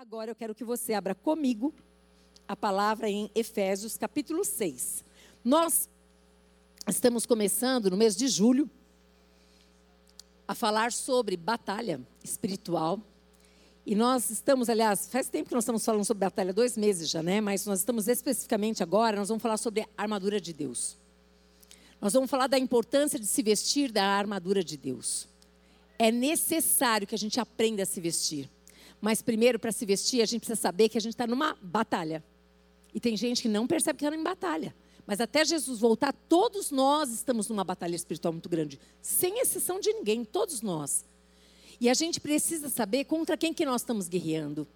Agora eu quero que você abra comigo a palavra em Efésios capítulo 6. Nós estamos começando no mês de julho a falar sobre batalha espiritual. E nós estamos, aliás, faz tempo que nós estamos falando sobre batalha, dois meses já, né? Mas nós estamos especificamente agora, nós vamos falar sobre a armadura de Deus. Nós vamos falar da importância de se vestir da armadura de Deus. É necessário que a gente aprenda a se vestir. Mas primeiro, para se vestir, a gente precisa saber que a gente está numa batalha. E tem gente que não percebe que está em batalha. Mas até Jesus voltar, todos nós estamos numa batalha espiritual muito grande. Sem exceção de ninguém, todos nós. E a gente precisa saber contra quem que nós estamos guerreando.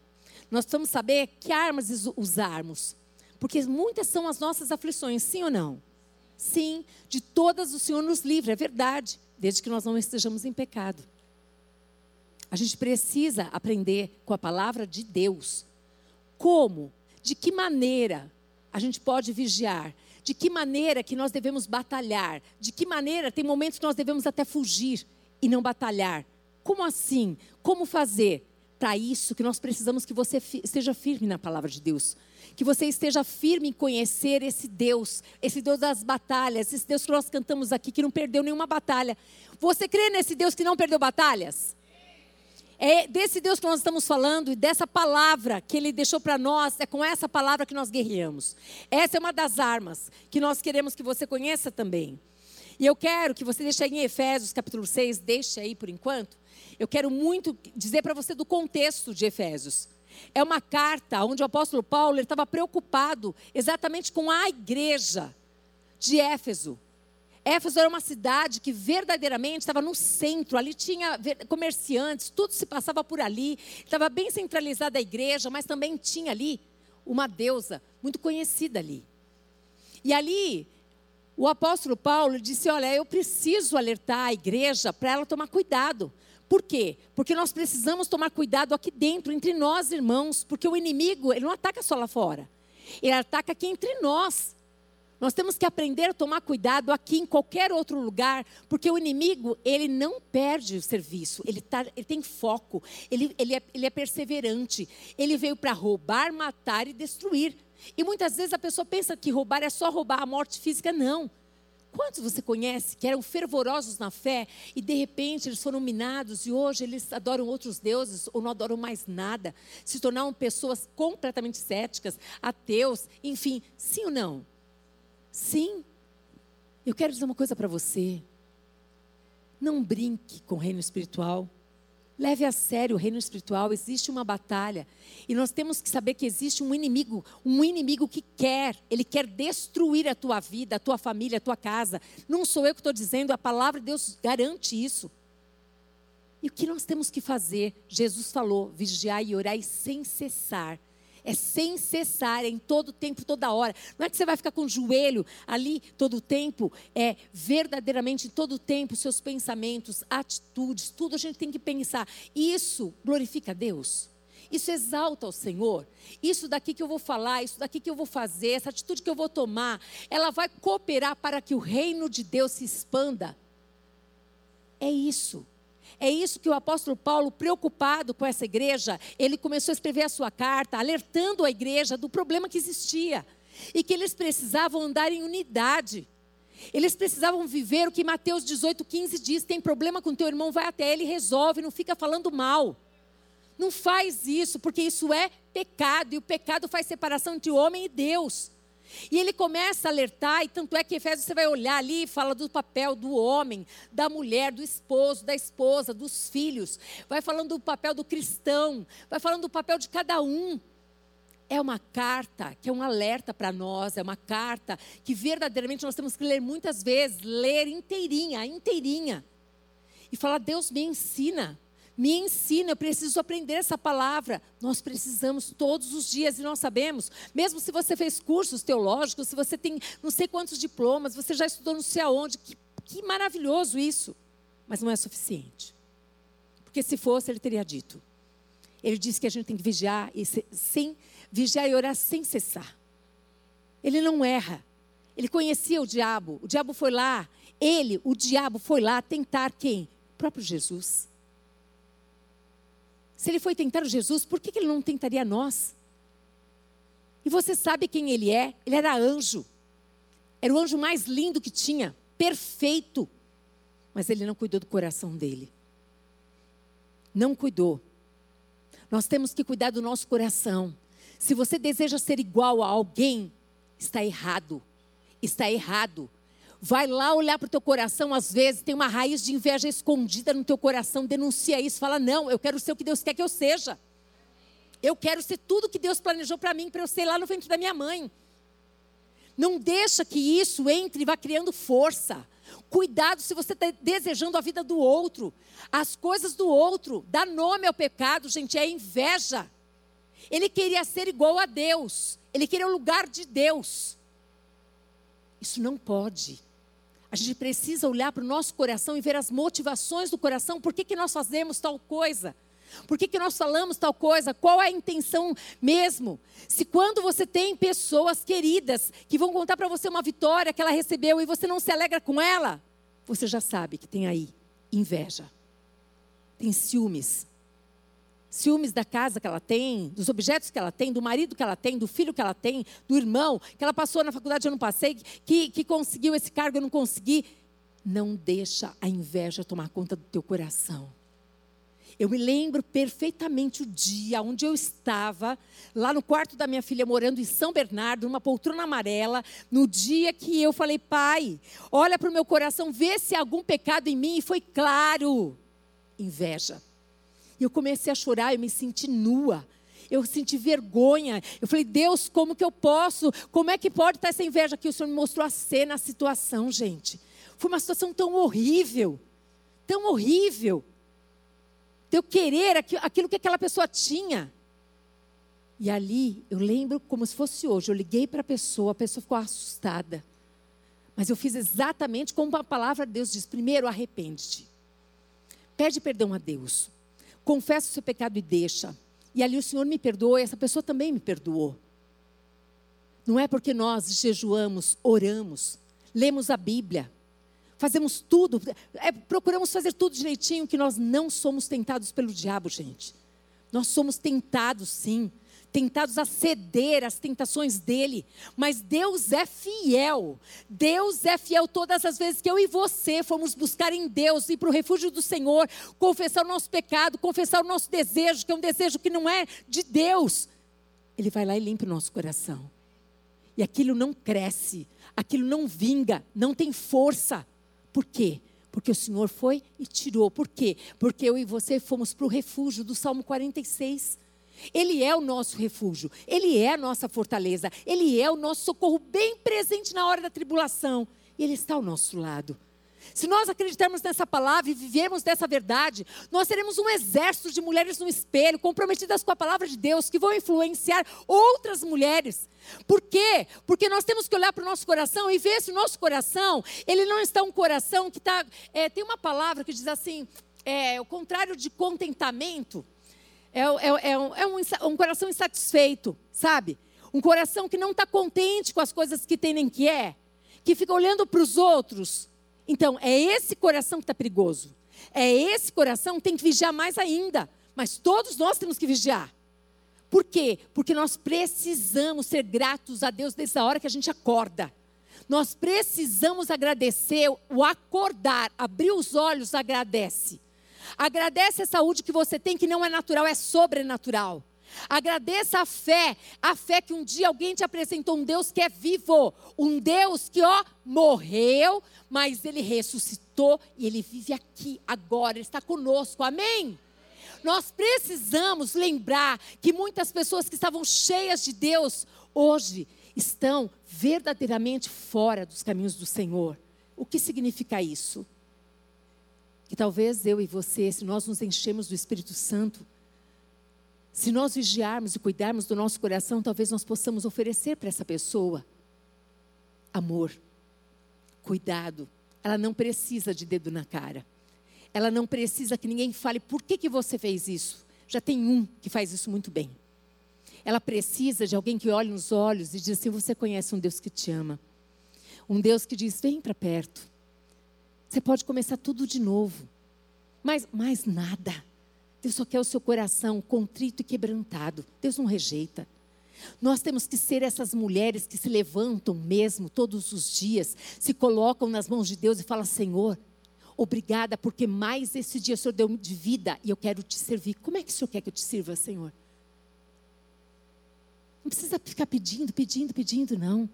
Nós precisamos saber que armas usarmos. Porque muitas são as nossas aflições, sim ou não? Sim, de todas o Senhor nos livra, é verdade, desde que nós não estejamos em pecado. A gente precisa aprender com a palavra de Deus. Como? De que maneira a gente pode vigiar? De que maneira que nós devemos batalhar? De que maneira tem momentos que nós devemos até fugir e não batalhar? Como assim? Como fazer? Para isso que nós precisamos que você esteja firme na palavra de Deus. Que você esteja firme em conhecer esse Deus, esse Deus das batalhas, esse Deus que nós cantamos aqui, que não perdeu nenhuma batalha. Você crê nesse Deus que não perdeu batalhas? É desse Deus que nós estamos falando e dessa palavra que Ele deixou para nós, é com essa palavra que nós guerreamos. Essa é uma das armas que nós queremos que você conheça também. E eu quero que você deixe aí em Efésios capítulo 6, deixe aí por enquanto. Eu quero muito dizer para você do contexto de Efésios. É uma carta onde o apóstolo Paulo estava preocupado exatamente com a igreja de Éfeso. Éfeso era uma cidade que verdadeiramente estava no centro, ali tinha comerciantes, tudo se passava por ali, estava bem centralizada a igreja, mas também tinha ali uma deusa muito conhecida ali. E ali, o apóstolo Paulo disse: Olha, eu preciso alertar a igreja para ela tomar cuidado. Por quê? Porque nós precisamos tomar cuidado aqui dentro, entre nós, irmãos, porque o inimigo, ele não ataca só lá fora, ele ataca aqui entre nós. Nós temos que aprender a tomar cuidado aqui em qualquer outro lugar, porque o inimigo, ele não perde o serviço, ele, tá, ele tem foco, ele, ele, é, ele é perseverante. Ele veio para roubar, matar e destruir. E muitas vezes a pessoa pensa que roubar é só roubar a morte física, não. Quantos você conhece que eram fervorosos na fé e de repente eles foram minados e hoje eles adoram outros deuses ou não adoram mais nada, se tornaram pessoas completamente céticas, ateus, enfim, sim ou não? Sim. Eu quero dizer uma coisa para você. Não brinque com o reino espiritual. Leve a sério o reino espiritual, existe uma batalha. E nós temos que saber que existe um inimigo, um inimigo que quer, ele quer destruir a tua vida, a tua família, a tua casa. Não sou eu que estou dizendo, a palavra de Deus garante isso. E o que nós temos que fazer? Jesus falou: vigiar e orar sem cessar. É sem cessar, é em todo tempo, toda hora. Não é que você vai ficar com o joelho ali todo o tempo. É verdadeiramente em todo o tempo, seus pensamentos, atitudes, tudo a gente tem que pensar. Isso glorifica a Deus. Isso exalta o Senhor. Isso daqui que eu vou falar, isso daqui que eu vou fazer, essa atitude que eu vou tomar, ela vai cooperar para que o reino de Deus se expanda. É isso. É isso que o apóstolo Paulo, preocupado com essa igreja, ele começou a escrever a sua carta, alertando a igreja do problema que existia e que eles precisavam andar em unidade. Eles precisavam viver o que Mateus 18,15 diz: tem problema com teu irmão, vai até ele e resolve, não fica falando mal. Não faz isso, porque isso é pecado, e o pecado faz separação entre o homem e Deus. E ele começa a alertar, e tanto é que Efésios você vai olhar ali e fala do papel do homem, da mulher, do esposo, da esposa, dos filhos. Vai falando do papel do cristão, vai falando do papel de cada um. É uma carta que é um alerta para nós, é uma carta que verdadeiramente nós temos que ler muitas vezes, ler inteirinha, inteirinha. E falar, Deus me ensina. Me ensina, eu preciso aprender essa palavra. Nós precisamos todos os dias e nós sabemos, mesmo se você fez cursos teológicos, se você tem não sei quantos diplomas, você já estudou não sei aonde, que, que maravilhoso isso. Mas não é suficiente. Porque se fosse, ele teria dito. Ele disse que a gente tem que vigiar e sem vigiar e orar sem cessar. Ele não erra. Ele conhecia o diabo. O diabo foi lá. Ele, o diabo, foi lá tentar quem? O próprio Jesus. Se ele foi tentar Jesus, por que ele não tentaria nós? E você sabe quem ele é? Ele era anjo. Era o anjo mais lindo que tinha, perfeito. Mas ele não cuidou do coração dele. Não cuidou. Nós temos que cuidar do nosso coração. Se você deseja ser igual a alguém, está errado. Está errado. Vai lá olhar para o teu coração, às vezes tem uma raiz de inveja escondida no teu coração, denuncia isso, fala: "Não, eu quero ser o que Deus quer que eu seja". Eu quero ser tudo que Deus planejou para mim, para eu ser lá no ventre da minha mãe. Não deixa que isso entre e vá criando força. Cuidado se você está desejando a vida do outro, as coisas do outro. Dá nome ao pecado, gente, é inveja. Ele queria ser igual a Deus, ele queria o lugar de Deus. Isso não pode. A gente precisa olhar para o nosso coração e ver as motivações do coração, por que, que nós fazemos tal coisa. Por que, que nós falamos tal coisa? Qual é a intenção mesmo? Se quando você tem pessoas queridas que vão contar para você uma vitória que ela recebeu e você não se alegra com ela, você já sabe que tem aí inveja, tem ciúmes. Ciúmes da casa que ela tem, dos objetos que ela tem, do marido que ela tem, do filho que ela tem, do irmão, que ela passou na faculdade, eu não passei, que, que conseguiu esse cargo, eu não consegui. Não deixa a inveja tomar conta do teu coração. Eu me lembro perfeitamente o dia onde eu estava, lá no quarto da minha filha, morando em São Bernardo, numa poltrona amarela, no dia que eu falei, pai, olha para o meu coração, vê se há algum pecado em mim, e foi claro, inveja. E eu comecei a chorar, eu me senti nua. Eu senti vergonha. Eu falei, Deus, como que eu posso? Como é que pode estar essa inveja aqui? O Senhor me mostrou a cena, a situação, gente. Foi uma situação tão horrível. Tão horrível de eu querer aquilo que aquela pessoa tinha. E ali, eu lembro como se fosse hoje, eu liguei para a pessoa, a pessoa ficou assustada. Mas eu fiz exatamente como a palavra de Deus diz: primeiro, arrepende-te. Pede perdão a Deus. Confessa o seu pecado e deixa. E ali o Senhor me perdoou e essa pessoa também me perdoou. Não é porque nós jejuamos, oramos, lemos a Bíblia, fazemos tudo, é, procuramos fazer tudo direitinho, que nós não somos tentados pelo diabo, gente. Nós somos tentados, sim, tentados a ceder às tentações dele, mas Deus é fiel. Deus é fiel todas as vezes que eu e você fomos buscar em Deus, ir para o refúgio do Senhor, confessar o nosso pecado, confessar o nosso desejo, que é um desejo que não é de Deus. Ele vai lá e limpa o nosso coração. E aquilo não cresce, aquilo não vinga, não tem força. Por quê? Porque o Senhor foi e tirou. Por quê? Porque eu e você fomos para o refúgio do Salmo 46. Ele é o nosso refúgio, Ele é a nossa fortaleza, Ele é o nosso socorro bem presente na hora da tribulação. Ele está ao nosso lado. Se nós acreditarmos nessa palavra e vivermos dessa verdade, nós seremos um exército de mulheres no espelho, comprometidas com a palavra de Deus, que vão influenciar outras mulheres. Por quê? Porque nós temos que olhar para o nosso coração e ver se o nosso coração, ele não está um coração que está. É, tem uma palavra que diz assim: é, o contrário de contentamento é, é, é, um, é um, um coração insatisfeito, sabe? Um coração que não está contente com as coisas que tem nem que é, que fica olhando para os outros então, é esse coração que está perigoso. É esse coração que tem que vigiar mais ainda. Mas todos nós temos que vigiar. Por quê? Porque nós precisamos ser gratos a Deus desde a hora que a gente acorda. Nós precisamos agradecer o acordar, abrir os olhos, agradece. Agradece a saúde que você tem, que não é natural, é sobrenatural. Agradeça a fé, a fé que um dia alguém te apresentou um Deus que é vivo, um Deus que, ó, morreu, mas ele ressuscitou e ele vive aqui agora, ele está conosco. Amém? Nós precisamos lembrar que muitas pessoas que estavam cheias de Deus hoje estão verdadeiramente fora dos caminhos do Senhor. O que significa isso? Que talvez eu e você, se nós nos enchemos do Espírito Santo, se nós vigiarmos e cuidarmos do nosso coração, talvez nós possamos oferecer para essa pessoa amor, cuidado. Ela não precisa de dedo na cara. Ela não precisa que ninguém fale por que, que você fez isso. Já tem um que faz isso muito bem. Ela precisa de alguém que olhe nos olhos e diz assim: Você conhece um Deus que te ama. Um Deus que diz: Vem para perto. Você pode começar tudo de novo. Mas mais nada. Deus só quer o seu coração contrito e quebrantado. Deus não rejeita. Nós temos que ser essas mulheres que se levantam mesmo todos os dias, se colocam nas mãos de Deus e falam: Senhor, obrigada, porque mais esse dia o Senhor deu de vida e eu quero te servir. Como é que o Senhor quer que eu te sirva, Senhor? Não precisa ficar pedindo, pedindo, pedindo, não.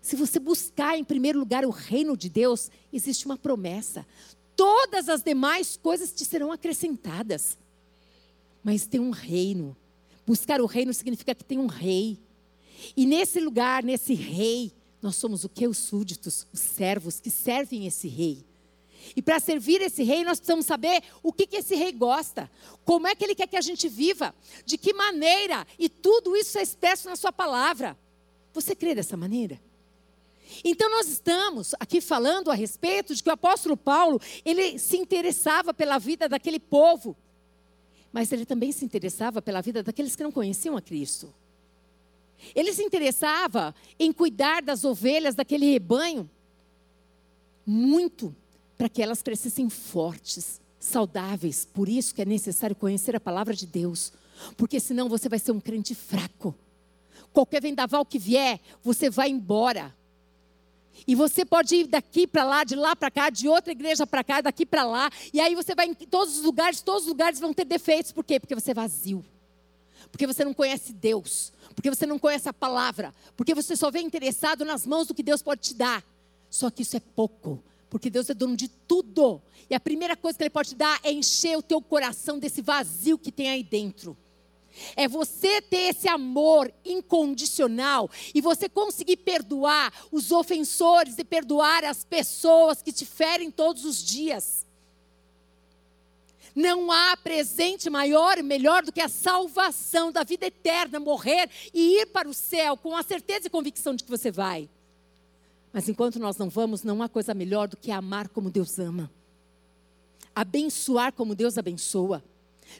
Se você buscar em primeiro lugar o reino de Deus, existe uma promessa. Todas as demais coisas te serão acrescentadas. Mas tem um reino. Buscar o reino significa que tem um rei. E nesse lugar, nesse rei, nós somos o que? Os súditos, os servos que servem esse rei. E para servir esse rei, nós precisamos saber o que, que esse rei gosta, como é que ele quer que a gente viva, de que maneira, e tudo isso é expresso na sua palavra. Você crê dessa maneira? Então nós estamos aqui falando a respeito de que o apóstolo Paulo, ele se interessava pela vida daquele povo, mas ele também se interessava pela vida daqueles que não conheciam a Cristo. Ele se interessava em cuidar das ovelhas daquele rebanho muito para que elas crescessem fortes, saudáveis. Por isso que é necessário conhecer a palavra de Deus, porque senão você vai ser um crente fraco. Qualquer vendaval que vier, você vai embora. E você pode ir daqui para lá, de lá para cá, de outra igreja para cá, daqui para lá. E aí você vai em todos os lugares, todos os lugares vão ter defeitos. Por quê? Porque você é vazio. Porque você não conhece Deus. Porque você não conhece a palavra. Porque você só vem interessado nas mãos do que Deus pode te dar. Só que isso é pouco. Porque Deus é dono de tudo. E a primeira coisa que Ele pode te dar é encher o teu coração desse vazio que tem aí dentro. É você ter esse amor incondicional e você conseguir perdoar os ofensores e perdoar as pessoas que te ferem todos os dias. Não há presente maior e melhor do que a salvação da vida eterna, morrer e ir para o céu com a certeza e convicção de que você vai. Mas enquanto nós não vamos, não há coisa melhor do que amar como Deus ama, abençoar como Deus abençoa,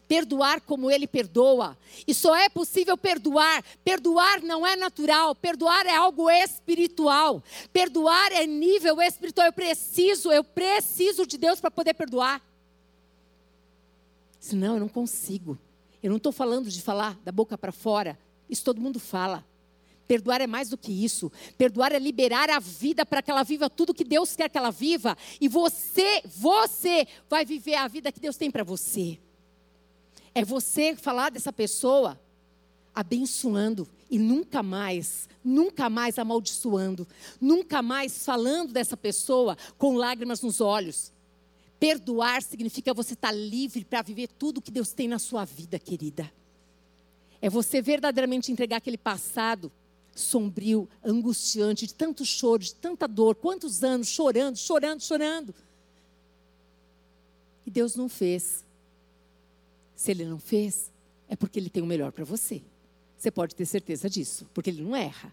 perdoar como Ele perdoa. E só é possível perdoar. Perdoar não é natural, perdoar é algo espiritual. Perdoar é nível espiritual. Eu preciso, eu preciso de Deus para poder perdoar. Senão eu não consigo. Eu não estou falando de falar da boca para fora. Isso todo mundo fala. Perdoar é mais do que isso. Perdoar é liberar a vida para que ela viva tudo que Deus quer que ela viva. E você, você vai viver a vida que Deus tem para você. É você falar dessa pessoa abençoando e nunca mais, nunca mais amaldiçoando, nunca mais falando dessa pessoa com lágrimas nos olhos. Perdoar significa você estar livre para viver tudo que Deus tem na sua vida, querida. É você verdadeiramente entregar aquele passado sombrio, angustiante, de tanto choro, de tanta dor, quantos anos chorando, chorando, chorando. E Deus não fez. Se Ele não fez, é porque Ele tem o melhor para você. Você pode ter certeza disso, porque Ele não erra.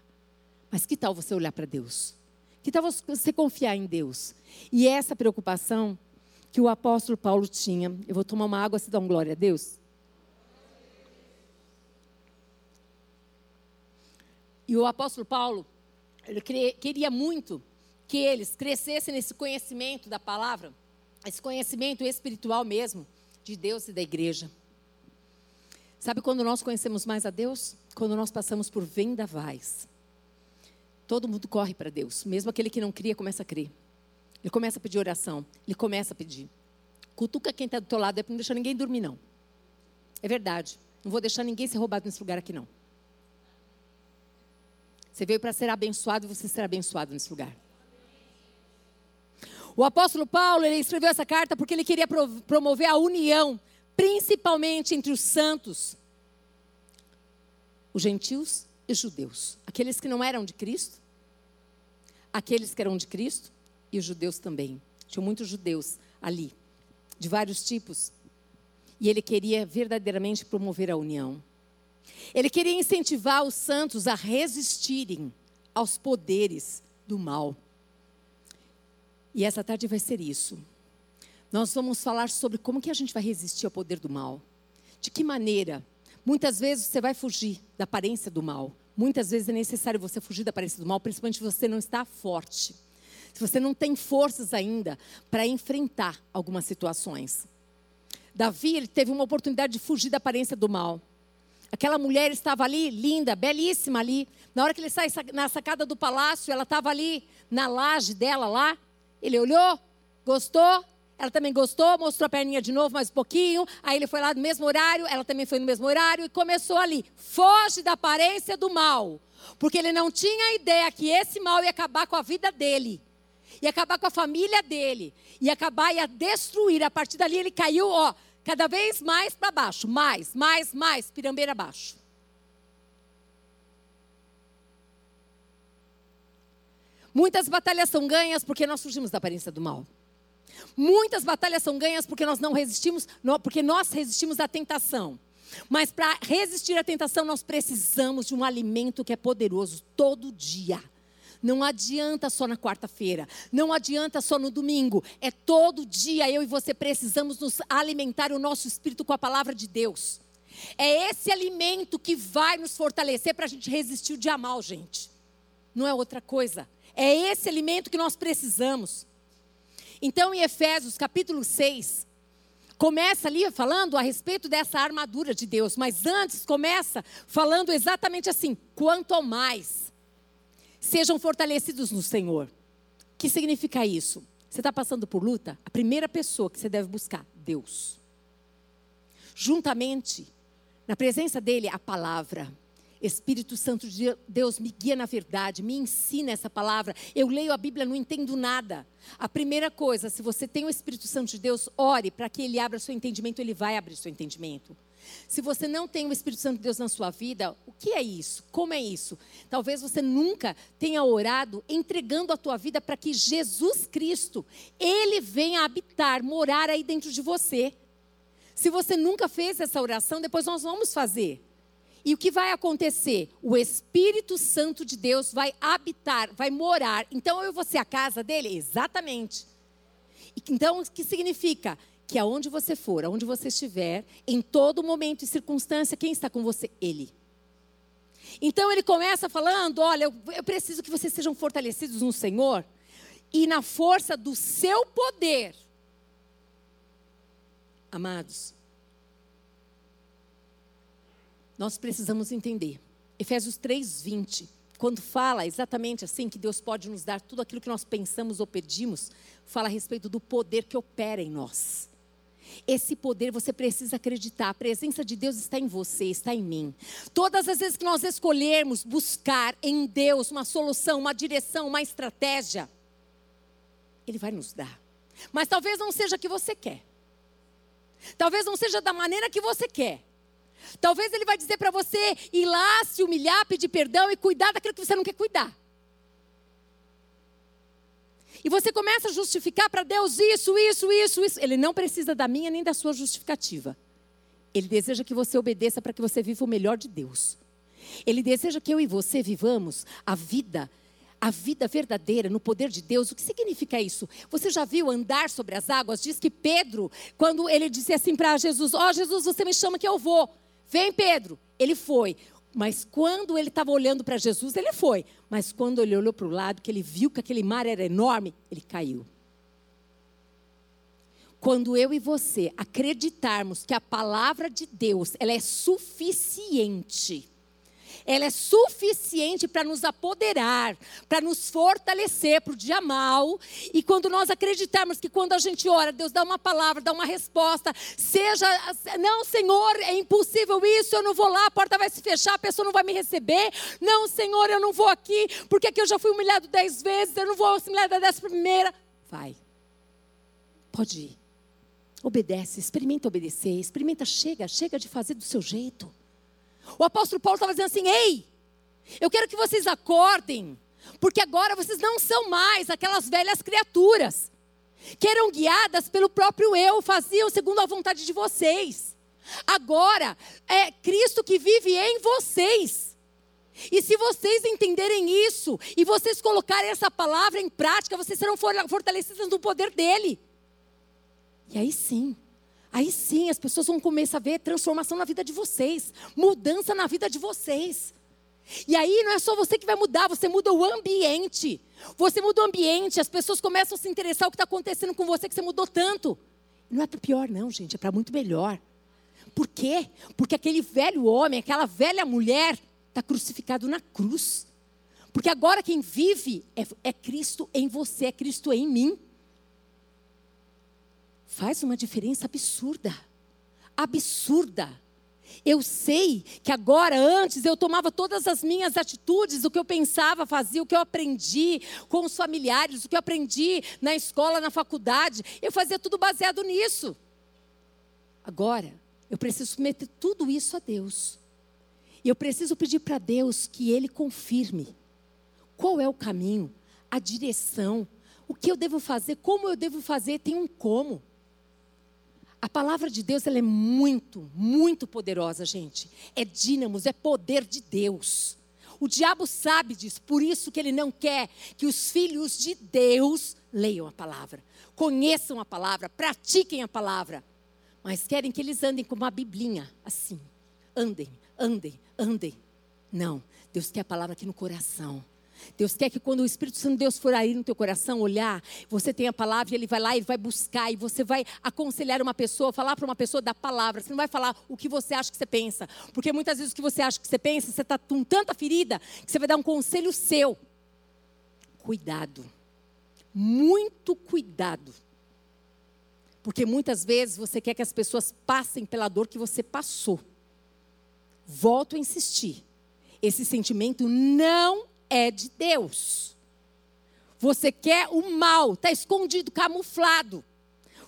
Mas que tal você olhar para Deus? Que tal você confiar em Deus? E essa preocupação que o apóstolo Paulo tinha, eu vou tomar uma água, se dá um glória a Deus. E o apóstolo Paulo, ele queria muito que eles crescessem nesse conhecimento da palavra, esse conhecimento espiritual mesmo, de Deus e da igreja. Sabe quando nós conhecemos mais a Deus? Quando nós passamos por vendavais. Todo mundo corre para Deus, mesmo aquele que não cria começa a crer. Ele começa a pedir oração, ele começa a pedir. Cutuca quem está do teu lado, é para não deixar ninguém dormir, não. É verdade. Não vou deixar ninguém ser roubado nesse lugar aqui, não. Você veio para ser abençoado e você será abençoado nesse lugar. O apóstolo Paulo, ele escreveu essa carta porque ele queria promover a união, principalmente entre os santos, os gentios e os judeus, aqueles que não eram de Cristo, aqueles que eram de Cristo e os judeus também. Tinham muitos judeus ali, de vários tipos. E ele queria verdadeiramente promover a união. Ele queria incentivar os santos a resistirem aos poderes do mal. E essa tarde vai ser isso. Nós vamos falar sobre como que a gente vai resistir ao poder do mal. De que maneira? Muitas vezes você vai fugir da aparência do mal. Muitas vezes é necessário você fugir da aparência do mal, principalmente se você não está forte. Se você não tem forças ainda para enfrentar algumas situações. Davi ele teve uma oportunidade de fugir da aparência do mal. Aquela mulher estava ali, linda, belíssima ali. Na hora que ele sai na sacada do palácio, ela estava ali na laje dela lá. Ele olhou, gostou, ela também gostou, mostrou a perninha de novo mais um pouquinho. Aí ele foi lá no mesmo horário, ela também foi no mesmo horário e começou ali. Foge da aparência do mal. Porque ele não tinha ideia que esse mal ia acabar com a vida dele. Ia acabar com a família dele. Ia acabar, ia destruir. A partir dali ele caiu, ó, cada vez mais para baixo. Mais, mais, mais, pirambeira abaixo. Muitas batalhas são ganhas porque nós fugimos da aparência do mal. Muitas batalhas são ganhas porque nós não resistimos, porque nós resistimos à tentação. Mas para resistir à tentação, nós precisamos de um alimento que é poderoso todo dia. Não adianta só na quarta-feira, não adianta só no domingo, é todo dia eu e você precisamos nos alimentar o nosso espírito com a palavra de Deus. É esse alimento que vai nos fortalecer para a gente resistir o dia mal, gente. Não é outra coisa. É esse alimento que nós precisamos. Então, em Efésios capítulo 6, começa ali falando a respeito dessa armadura de Deus, mas antes começa falando exatamente assim: quanto mais sejam fortalecidos no Senhor. O que significa isso? Você está passando por luta? A primeira pessoa que você deve buscar, Deus. Juntamente, na presença dele, a palavra. Espírito Santo de Deus, me guia na verdade, me ensina essa palavra. Eu leio a Bíblia, não entendo nada. A primeira coisa, se você tem o Espírito Santo de Deus, ore para que ele abra seu entendimento, ele vai abrir seu entendimento. Se você não tem o Espírito Santo de Deus na sua vida, o que é isso? Como é isso? Talvez você nunca tenha orado entregando a tua vida para que Jesus Cristo, ele venha habitar, morar aí dentro de você. Se você nunca fez essa oração, depois nós vamos fazer. E o que vai acontecer? O Espírito Santo de Deus vai habitar, vai morar. Então eu vou ser a casa dele? Exatamente. Então, o que significa? Que aonde você for, aonde você estiver, em todo momento e circunstância, quem está com você? Ele. Então ele começa falando: olha, eu preciso que vocês sejam fortalecidos no Senhor e na força do seu poder. Amados, nós precisamos entender. Efésios 3:20, quando fala exatamente assim que Deus pode nos dar tudo aquilo que nós pensamos ou pedimos, fala a respeito do poder que opera em nós. Esse poder você precisa acreditar. A presença de Deus está em você, está em mim. Todas as vezes que nós escolhermos buscar em Deus uma solução, uma direção, uma estratégia, Ele vai nos dar. Mas talvez não seja o que você quer. Talvez não seja da maneira que você quer. Talvez ele vai dizer para você ir lá, se humilhar, pedir perdão e cuidar daquilo que você não quer cuidar. E você começa a justificar para Deus isso, isso, isso, isso. Ele não precisa da minha nem da sua justificativa. Ele deseja que você obedeça para que você viva o melhor de Deus. Ele deseja que eu e você vivamos a vida, a vida verdadeira no poder de Deus. O que significa isso? Você já viu andar sobre as águas? Diz que Pedro, quando ele disse assim para Jesus: Ó oh, Jesus, você me chama que eu vou. Vem, Pedro. Ele foi. Mas quando ele estava olhando para Jesus, ele foi. Mas quando ele olhou para o lado, que ele viu que aquele mar era enorme, ele caiu. Quando eu e você acreditarmos que a palavra de Deus ela é suficiente ela é suficiente para nos apoderar, para nos fortalecer para o dia mal. E quando nós acreditarmos que quando a gente ora, Deus dá uma palavra, dá uma resposta, seja, não, Senhor, é impossível isso, eu não vou lá, a porta vai se fechar, a pessoa não vai me receber. Não, Senhor, eu não vou aqui, porque aqui eu já fui humilhado dez vezes, eu não vou ser da décima primeira. Vai. Pode ir. Obedece, experimenta obedecer, experimenta, chega, chega de fazer do seu jeito. O apóstolo Paulo estava dizendo assim: ei, eu quero que vocês acordem, porque agora vocês não são mais aquelas velhas criaturas que eram guiadas pelo próprio eu, faziam segundo a vontade de vocês. Agora é Cristo que vive em vocês. E se vocês entenderem isso e vocês colocarem essa palavra em prática, vocês serão fortalecidos no poder dele. E aí sim, Aí sim as pessoas vão começar a ver transformação na vida de vocês, mudança na vida de vocês. E aí não é só você que vai mudar, você muda o ambiente. Você muda o ambiente, as pessoas começam a se interessar o que está acontecendo com você, que você mudou tanto. Não é para pior, não, gente, é para muito melhor. Por quê? Porque aquele velho homem, aquela velha mulher, está crucificado na cruz. Porque agora quem vive é, é Cristo em você, é Cristo em mim. Faz uma diferença absurda. Absurda. Eu sei que agora, antes, eu tomava todas as minhas atitudes, o que eu pensava, fazia, o que eu aprendi com os familiares, o que eu aprendi na escola, na faculdade, eu fazia tudo baseado nisso. Agora, eu preciso submeter tudo isso a Deus. E eu preciso pedir para Deus que Ele confirme qual é o caminho, a direção, o que eu devo fazer, como eu devo fazer, tem um como. A palavra de Deus ela é muito, muito poderosa, gente. É dínamos, é poder de Deus. O diabo sabe disso, por isso que ele não quer que os filhos de Deus leiam a palavra, conheçam a palavra, pratiquem a palavra, mas querem que eles andem com uma biblinha, assim. Andem, andem, andem. Não, Deus quer a palavra aqui no coração. Deus quer que quando o Espírito Santo de Deus for aí no teu coração olhar, você tem a palavra e ele vai lá e vai buscar e você vai aconselhar uma pessoa, falar para uma pessoa da palavra. Você não vai falar o que você acha que você pensa, porque muitas vezes o que você acha que você pensa, você está com tanta ferida que você vai dar um conselho seu. Cuidado, muito cuidado, porque muitas vezes você quer que as pessoas passem pela dor que você passou. Volto a insistir. Esse sentimento não é de Deus. Você quer o mal, está escondido, camuflado.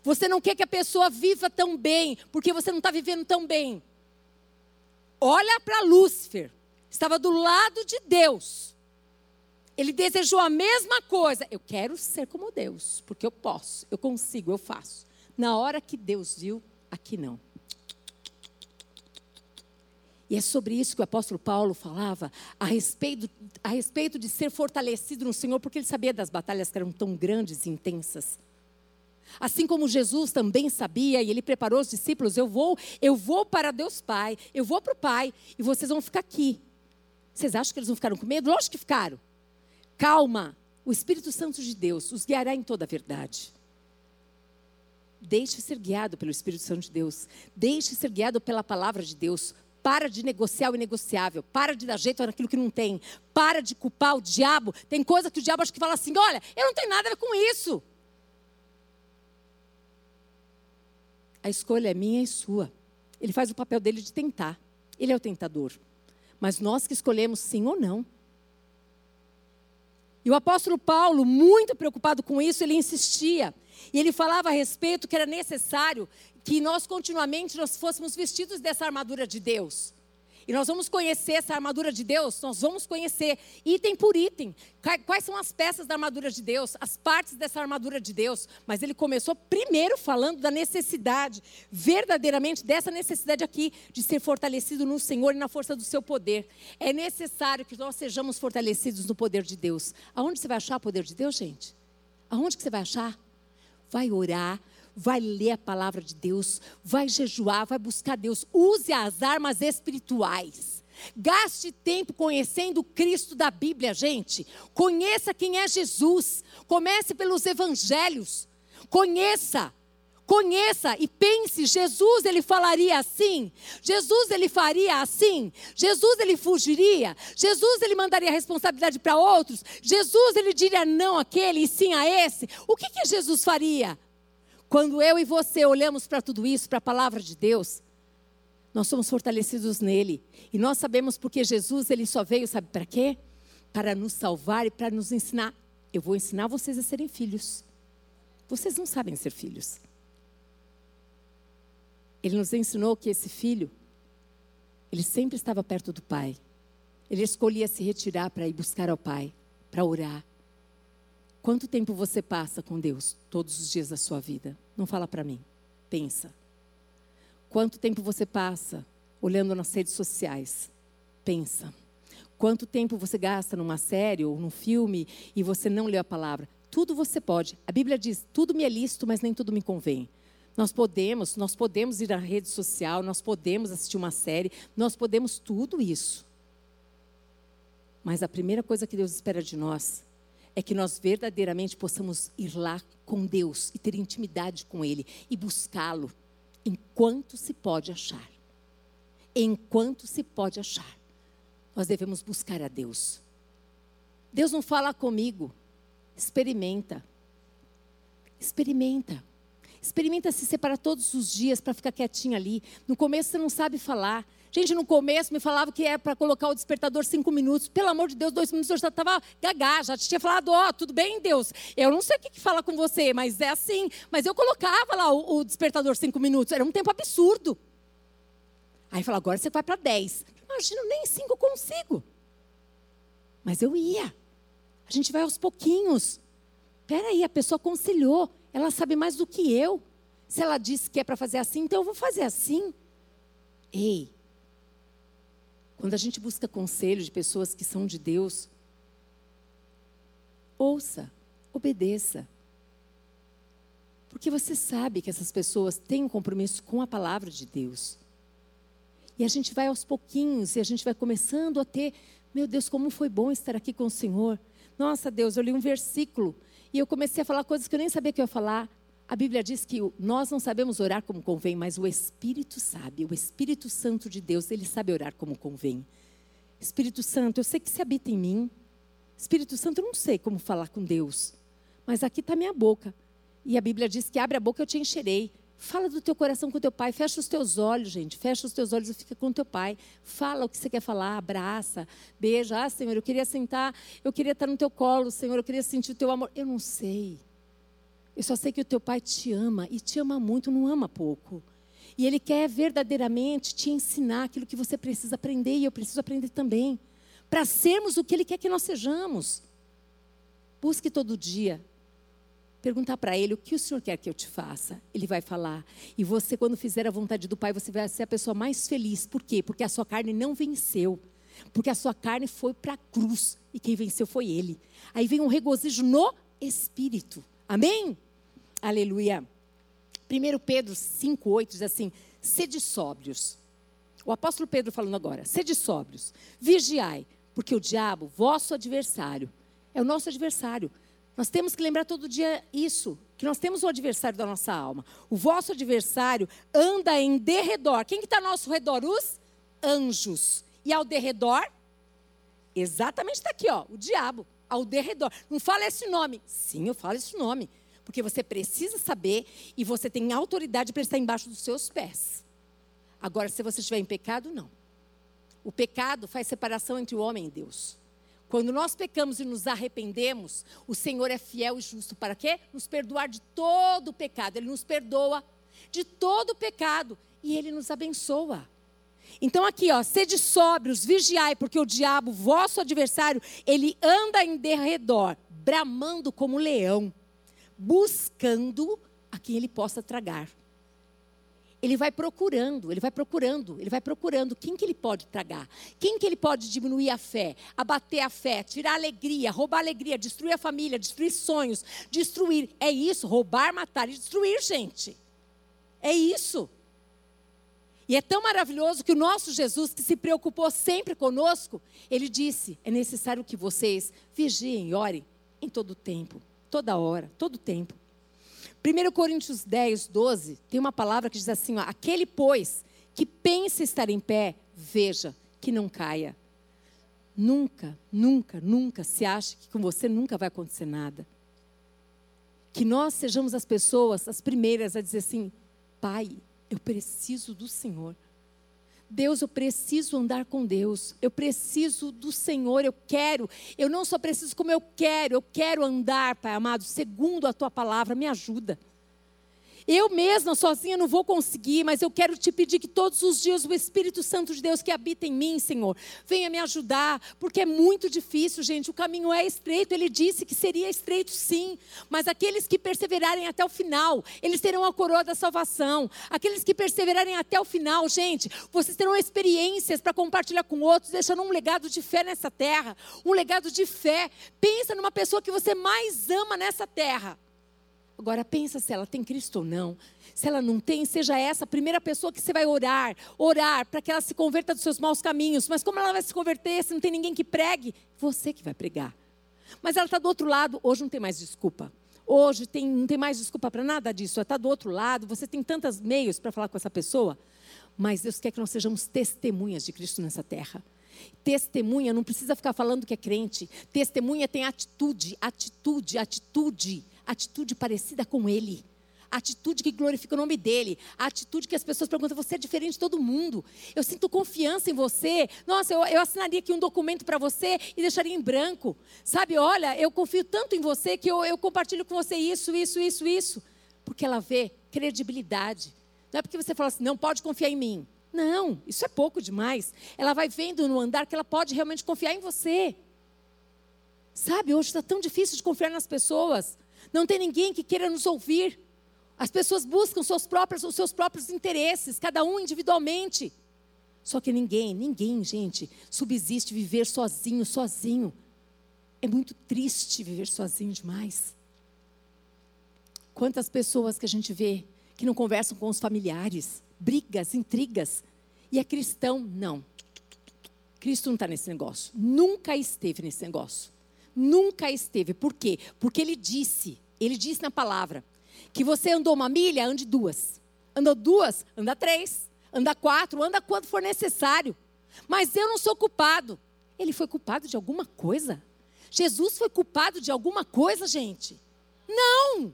Você não quer que a pessoa viva tão bem, porque você não está vivendo tão bem. Olha para Lúcifer, estava do lado de Deus. Ele desejou a mesma coisa. Eu quero ser como Deus, porque eu posso, eu consigo, eu faço. Na hora que Deus viu, aqui não. E é sobre isso que o apóstolo Paulo falava, a respeito, a respeito de ser fortalecido no Senhor, porque ele sabia das batalhas que eram tão grandes e intensas. Assim como Jesus também sabia, e ele preparou os discípulos: eu vou, eu vou para Deus Pai, eu vou para o Pai, e vocês vão ficar aqui. Vocês acham que eles não ficaram com medo? Lógico que ficaram. Calma, o Espírito Santo de Deus os guiará em toda a verdade. Deixe ser guiado pelo Espírito Santo de Deus. Deixe ser guiado pela palavra de Deus. Para de negociar o inegociável. Para de dar jeito naquilo que não tem. Para de culpar o diabo. Tem coisa que o diabo acha que fala assim: olha, eu não tenho nada a ver com isso. A escolha é minha e sua. Ele faz o papel dele de tentar. Ele é o tentador. Mas nós que escolhemos sim ou não. E o apóstolo Paulo, muito preocupado com isso, ele insistia. E ele falava a respeito que era necessário que nós continuamente nós fôssemos vestidos dessa armadura de Deus. E nós vamos conhecer essa armadura de Deus, nós vamos conhecer item por item. Quais são as peças da armadura de Deus, as partes dessa armadura de Deus. Mas ele começou primeiro falando da necessidade, verdadeiramente dessa necessidade aqui, de ser fortalecido no Senhor e na força do seu poder. É necessário que nós sejamos fortalecidos no poder de Deus. Aonde você vai achar o poder de Deus, gente? Aonde que você vai achar? Vai orar, vai ler a palavra de Deus, vai jejuar, vai buscar Deus. Use as armas espirituais. Gaste tempo conhecendo Cristo da Bíblia, gente. Conheça quem é Jesus. Comece pelos evangelhos. Conheça. Conheça e pense, Jesus ele falaria assim? Jesus ele faria assim? Jesus ele fugiria? Jesus ele mandaria responsabilidade para outros? Jesus ele diria não àquele e sim a esse? O que que Jesus faria? Quando eu e você olhamos para tudo isso, para a palavra de Deus, nós somos fortalecidos nele. E nós sabemos porque Jesus ele só veio, sabe para quê? Para nos salvar e para nos ensinar. Eu vou ensinar vocês a serem filhos. Vocês não sabem ser filhos. Ele nos ensinou que esse filho, ele sempre estava perto do Pai. Ele escolhia se retirar para ir buscar ao Pai, para orar. Quanto tempo você passa com Deus todos os dias da sua vida? Não fala para mim. Pensa. Quanto tempo você passa olhando nas redes sociais? Pensa. Quanto tempo você gasta numa série ou num filme e você não leu a palavra? Tudo você pode. A Bíblia diz: tudo me é lícito, mas nem tudo me convém. Nós podemos, nós podemos ir à rede social, nós podemos assistir uma série, nós podemos tudo isso. Mas a primeira coisa que Deus espera de nós é que nós verdadeiramente possamos ir lá com Deus e ter intimidade com Ele e buscá-lo enquanto se pode achar. Enquanto se pode achar, nós devemos buscar a Deus. Deus não fala comigo, experimenta. Experimenta. Experimenta se separar todos os dias para ficar quietinho ali. No começo você não sabe falar. Gente, no começo me falava que é para colocar o despertador cinco minutos. Pelo amor de Deus, dois minutos eu já estava gagá, já tinha falado, ó, oh, tudo bem, Deus? Eu não sei o que, que fala com você, mas é assim. Mas eu colocava lá o, o despertador cinco minutos. Era um tempo absurdo. Aí fala, agora você vai para dez. Imagina, nem cinco consigo. Mas eu ia. A gente vai aos pouquinhos. Peraí, a pessoa aconselhou. Ela sabe mais do que eu. Se ela disse que é para fazer assim, então eu vou fazer assim. Ei, quando a gente busca conselho de pessoas que são de Deus, ouça, obedeça. Porque você sabe que essas pessoas têm um compromisso com a palavra de Deus. E a gente vai aos pouquinhos e a gente vai começando a ter, meu Deus, como foi bom estar aqui com o Senhor. Nossa, Deus, eu li um versículo e eu comecei a falar coisas que eu nem sabia que eu ia falar. A Bíblia diz que nós não sabemos orar como convém, mas o Espírito sabe, o Espírito Santo de Deus, ele sabe orar como convém. Espírito Santo, eu sei que se habita em mim. Espírito Santo, eu não sei como falar com Deus, mas aqui está minha boca. E a Bíblia diz que abre a boca eu te encherei. Fala do teu coração com teu pai, fecha os teus olhos, gente, fecha os teus olhos e fica com teu pai. Fala o que você quer falar, abraça, beija. Ah, Senhor, eu queria sentar, eu queria estar no teu colo, Senhor, eu queria sentir o teu amor. Eu não sei. Eu só sei que o teu pai te ama e te ama muito, não ama pouco. E ele quer verdadeiramente te ensinar aquilo que você precisa aprender e eu preciso aprender também, para sermos o que ele quer que nós sejamos. Busque todo dia perguntar para ele o que o Senhor quer que eu te faça. Ele vai falar. E você, quando fizer a vontade do Pai, você vai ser a pessoa mais feliz. Por quê? Porque a sua carne não venceu. Porque a sua carne foi para a cruz. E quem venceu foi Ele. Aí vem um regozijo no Espírito. Amém? Aleluia. 1 Pedro 5,8 diz assim: sede sóbrios. O apóstolo Pedro falando agora: sede sóbrios, vigiai, porque o diabo, vosso adversário, é o nosso adversário. Nós temos que lembrar todo dia isso, que nós temos o adversário da nossa alma. O vosso adversário anda em derredor. Quem que está ao nosso redor? Os anjos. E ao derredor? Exatamente está aqui, ó, o diabo ao derredor. Não fala esse nome. Sim, eu falo esse nome. Porque você precisa saber e você tem autoridade para estar embaixo dos seus pés. Agora, se você estiver em pecado, não. O pecado faz separação entre o homem e Deus. Quando nós pecamos e nos arrependemos, o Senhor é fiel e justo para quê? Nos perdoar de todo o pecado. Ele nos perdoa de todo o pecado e ele nos abençoa. Então aqui, ó, sede sóbrios, vigiai, porque o diabo, vosso adversário, ele anda em derredor, bramando como leão, buscando a quem ele possa tragar. Ele vai procurando, ele vai procurando, ele vai procurando quem que ele pode tragar, quem que ele pode diminuir a fé, abater a fé, tirar a alegria, roubar a alegria, destruir a família, destruir sonhos, destruir. É isso, roubar, matar e destruir, gente. É isso. E é tão maravilhoso que o nosso Jesus, que se preocupou sempre conosco, ele disse: é necessário que vocês vigiem e orem em todo tempo, toda hora, todo tempo. 1 Coríntios 10, 12, tem uma palavra que diz assim: ó, aquele, pois, que pensa estar em pé, veja que não caia. Nunca, nunca, nunca se ache que com você nunca vai acontecer nada. Que nós sejamos as pessoas, as primeiras a dizer assim: Pai, eu preciso do Senhor. Deus, eu preciso andar com Deus. Eu preciso do Senhor, eu quero. Eu não só preciso como eu quero, eu quero andar, Pai amado, segundo a tua palavra. Me ajuda. Eu mesma sozinha não vou conseguir, mas eu quero te pedir que todos os dias o Espírito Santo de Deus que habita em mim, Senhor, venha me ajudar, porque é muito difícil, gente. O caminho é estreito. Ele disse que seria estreito, sim, mas aqueles que perseverarem até o final, eles terão a coroa da salvação. Aqueles que perseverarem até o final, gente, vocês terão experiências para compartilhar com outros, deixando um legado de fé nessa terra, um legado de fé. Pensa numa pessoa que você mais ama nessa terra. Agora pensa se ela tem Cristo ou não. Se ela não tem, seja essa a primeira pessoa que você vai orar, orar para que ela se converta dos seus maus caminhos. Mas como ela vai se converter se não tem ninguém que pregue? Você que vai pregar. Mas ela está do outro lado, hoje não tem mais desculpa. Hoje tem, não tem mais desculpa para nada disso. Ela está do outro lado, você tem tantos meios para falar com essa pessoa. Mas Deus quer que nós sejamos testemunhas de Cristo nessa terra. Testemunha não precisa ficar falando que é crente. Testemunha tem atitude, atitude, atitude, atitude parecida com Ele atitude que glorifica o nome dele, atitude que as pessoas perguntam: você é diferente de todo mundo. Eu sinto confiança em você. Nossa, eu, eu assinaria aqui um documento para você e deixaria em branco. Sabe, olha, eu confio tanto em você que eu, eu compartilho com você isso, isso, isso, isso. Porque ela vê credibilidade. Não é porque você fala assim, não pode confiar em mim. Não, isso é pouco demais. Ela vai vendo no andar que ela pode realmente confiar em você. Sabe, hoje está tão difícil de confiar nas pessoas. Não tem ninguém que queira nos ouvir. As pessoas buscam seus próprios, os seus próprios interesses, cada um individualmente. Só que ninguém, ninguém, gente, subsiste viver sozinho, sozinho. É muito triste viver sozinho demais. Quantas pessoas que a gente vê que não conversam com os familiares, brigas, intrigas, e é cristão? Não. Cristo não está nesse negócio. Nunca esteve nesse negócio. Nunca esteve. Por quê? Porque ele disse, ele disse na palavra: que você andou uma milha, ande duas. Andou duas, anda três. Anda quatro, anda quanto for necessário. Mas eu não sou culpado. Ele foi culpado de alguma coisa? Jesus foi culpado de alguma coisa, gente? Não!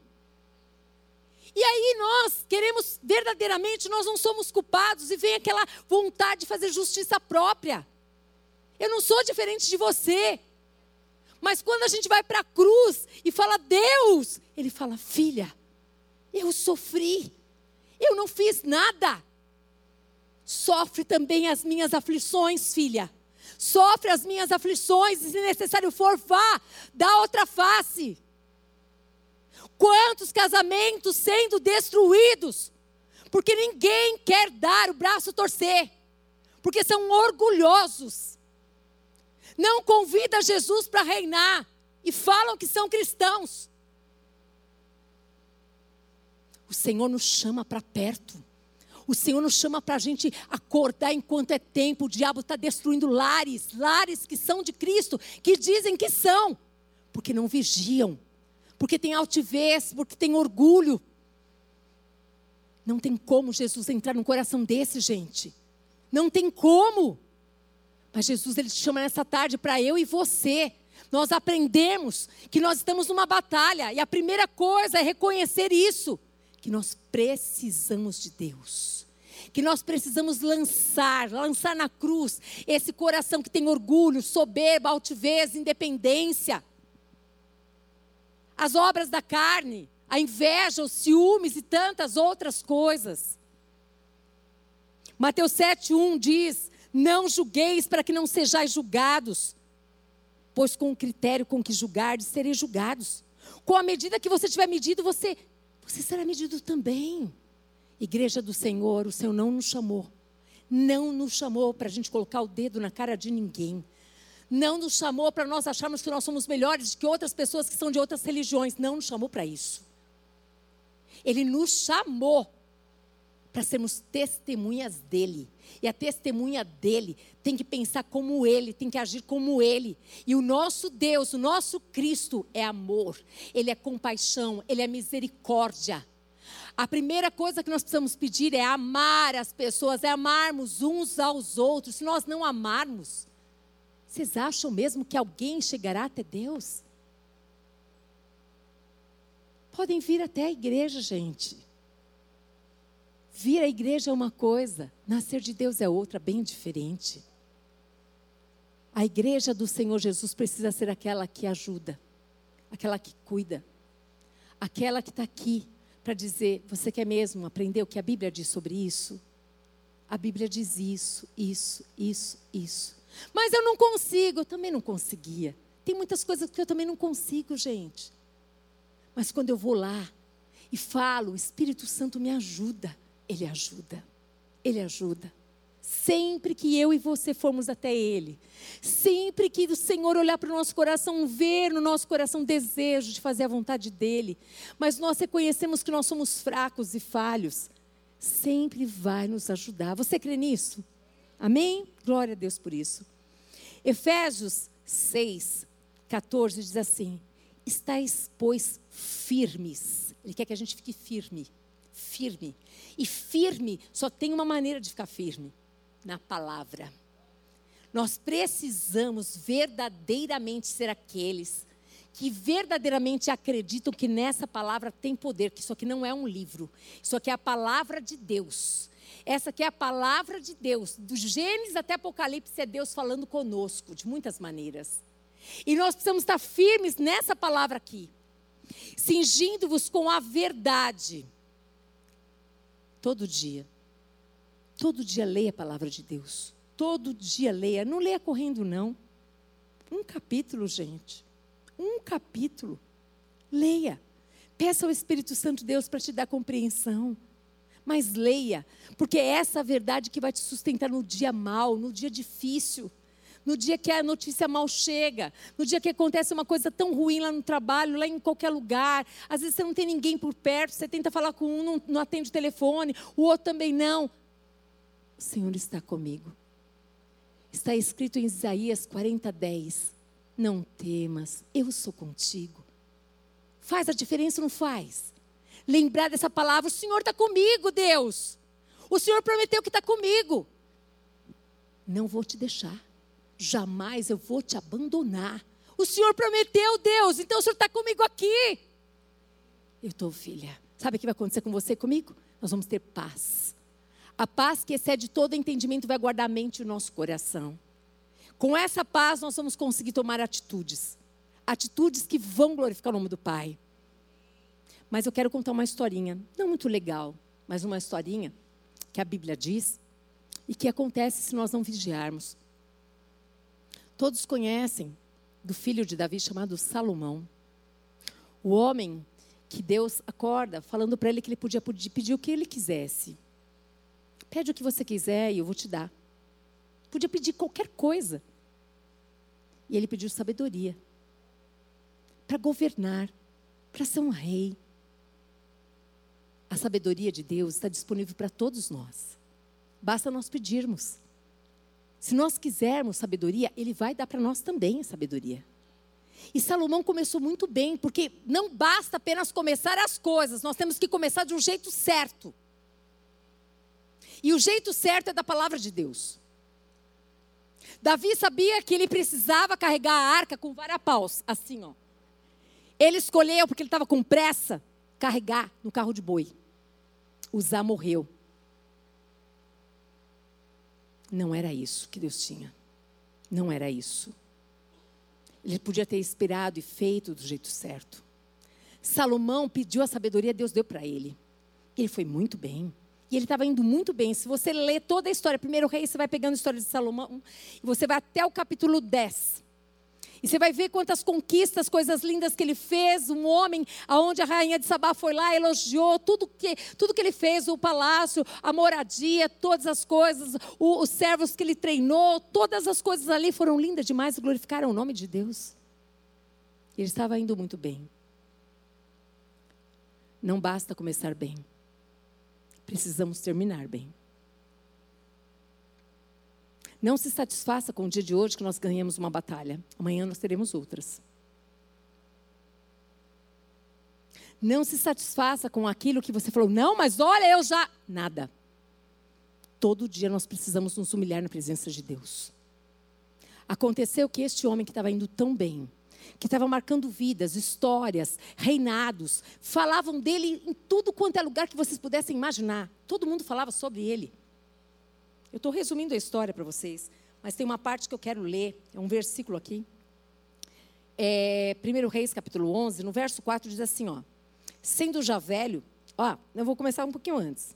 E aí nós queremos verdadeiramente, nós não somos culpados e vem aquela vontade de fazer justiça própria. Eu não sou diferente de você. Mas quando a gente vai para a cruz e fala Deus, ele fala filha, eu sofri. Eu não fiz nada. Sofre também as minhas aflições, filha. Sofre as minhas aflições, e se necessário for, vá, dá outra face. Quantos casamentos sendo destruídos, porque ninguém quer dar o braço torcer, porque são orgulhosos. Não convida Jesus para reinar e falam que são cristãos. O Senhor nos chama para perto. O Senhor nos chama para a gente acordar enquanto é tempo. O diabo está destruindo lares, lares que são de Cristo, que dizem que são, porque não vigiam, porque tem altivez, porque tem orgulho. Não tem como Jesus entrar no coração desse, gente. Não tem como. Mas Jesus ele te chama nessa tarde para eu e você. Nós aprendemos que nós estamos numa batalha e a primeira coisa é reconhecer isso que nós precisamos de Deus. Que nós precisamos lançar, lançar na cruz esse coração que tem orgulho, soberba, altivez, independência. As obras da carne, a inveja, os ciúmes e tantas outras coisas. Mateus 7,1 diz: Não julgueis para que não sejais julgados, pois com o critério com que julgardes, sereis julgados. Com a medida que você tiver medido, você você será medido também. Igreja do Senhor, o Senhor não nos chamou. Não nos chamou para a gente colocar o dedo na cara de ninguém. Não nos chamou para nós acharmos que nós somos melhores que outras pessoas que são de outras religiões. Não nos chamou para isso. Ele nos chamou para sermos testemunhas dele. E a testemunha dele tem que pensar como ele, tem que agir como ele. E o nosso Deus, o nosso Cristo é amor, ele é compaixão, ele é misericórdia. A primeira coisa que nós precisamos pedir é amar as pessoas, é amarmos uns aos outros. Se nós não amarmos, vocês acham mesmo que alguém chegará até Deus? Podem vir até a igreja, gente. Vir à igreja é uma coisa, nascer de Deus é outra, bem diferente. A igreja do Senhor Jesus precisa ser aquela que ajuda, aquela que cuida, aquela que está aqui para dizer: você quer mesmo aprender o que a Bíblia diz sobre isso? A Bíblia diz isso, isso, isso, isso. Mas eu não consigo, eu também não conseguia. Tem muitas coisas que eu também não consigo, gente. Mas quando eu vou lá e falo, o Espírito Santo me ajuda. Ele ajuda. Ele ajuda. Sempre que eu e você formos até Ele, sempre que o Senhor olhar para o nosso coração, ver no nosso coração desejo de fazer a vontade dEle, mas nós reconhecemos que nós somos fracos e falhos, sempre vai nos ajudar. Você crê nisso? Amém? Glória a Deus por isso. Efésios 6, 14 diz assim: Estais, pois, firmes. Ele quer que a gente fique firme. Firme. E firme só tem uma maneira de ficar firme: na palavra. Nós precisamos verdadeiramente ser aqueles que verdadeiramente acreditam que nessa palavra tem poder, que isso aqui não é um livro, isso aqui é a palavra de Deus. Essa aqui é a palavra de Deus, do Gênesis até Apocalipse é Deus falando conosco de muitas maneiras. E nós precisamos estar firmes nessa palavra aqui, cingindo-vos com a verdade. Todo dia. Todo dia leia a palavra de Deus. Todo dia leia. Não leia correndo, não. Um capítulo, gente um capítulo. Leia. Peça ao Espírito Santo de Deus para te dar compreensão. Mas leia, porque é essa verdade que vai te sustentar no dia mal, no dia difícil, no dia que a notícia mal chega, no dia que acontece uma coisa tão ruim lá no trabalho, lá em qualquer lugar. Às vezes você não tem ninguém por perto, você tenta falar com um, não, não atende o telefone, o outro também não. O Senhor está comigo. Está escrito em Isaías 40, 10. Não temas, eu sou contigo. Faz a diferença ou não faz? Lembrar dessa palavra, o Senhor está comigo, Deus. O Senhor prometeu que está comigo. Não vou te deixar. Jamais eu vou te abandonar. O Senhor prometeu, Deus, então o Senhor está comigo aqui. Eu estou, filha. Sabe o que vai acontecer com você e comigo? Nós vamos ter paz. A paz que excede todo entendimento vai guardar a mente e o nosso coração. Com essa paz, nós vamos conseguir tomar atitudes. Atitudes que vão glorificar o nome do Pai. Mas eu quero contar uma historinha, não muito legal, mas uma historinha que a Bíblia diz e que acontece se nós não vigiarmos. Todos conhecem do filho de Davi chamado Salomão. O homem que Deus acorda falando para ele que ele podia pedir o que ele quisesse. Pede o que você quiser e eu vou te dar. Podia pedir qualquer coisa. E ele pediu sabedoria para governar, para ser um rei. A sabedoria de Deus está disponível para todos nós. Basta nós pedirmos. Se nós quisermos sabedoria, Ele vai dar para nós também a sabedoria. E Salomão começou muito bem, porque não basta apenas começar as coisas, nós temos que começar de um jeito certo. E o jeito certo é da palavra de Deus. Davi sabia que ele precisava carregar a arca com varapaus, assim, ó. Ele escolheu, porque ele estava com pressa, carregar no carro de boi. Uzá morreu. Não era isso que Deus tinha. Não era isso. Ele podia ter esperado e feito do jeito certo. Salomão pediu a sabedoria, Deus deu para ele. Ele foi muito bem. E ele estava indo muito bem. Se você ler toda a história, primeiro rei, você vai pegando a história de Salomão, e você vai até o capítulo 10. E você vai ver quantas conquistas, coisas lindas que ele fez. Um homem, aonde a rainha de Sabá foi lá, elogiou tudo que, tudo que ele fez, o palácio, a moradia, todas as coisas, o, os servos que ele treinou, todas as coisas ali foram lindas demais e glorificaram o nome de Deus. Ele estava indo muito bem. Não basta começar bem precisamos terminar bem. Não se satisfaça com o dia de hoje que nós ganhamos uma batalha. Amanhã nós teremos outras. Não se satisfaça com aquilo que você falou, não, mas olha, eu já. Nada. Todo dia nós precisamos nos humilhar na presença de Deus. Aconteceu que este homem que estava indo tão bem, que estava marcando vidas, histórias, reinados. Falavam dele em tudo quanto é lugar que vocês pudessem imaginar. Todo mundo falava sobre ele. Eu estou resumindo a história para vocês, mas tem uma parte que eu quero ler, é um versículo aqui. É, 1 Reis, capítulo 11, no verso 4, diz assim: ó, Sendo já velho, ó, eu vou começar um pouquinho antes.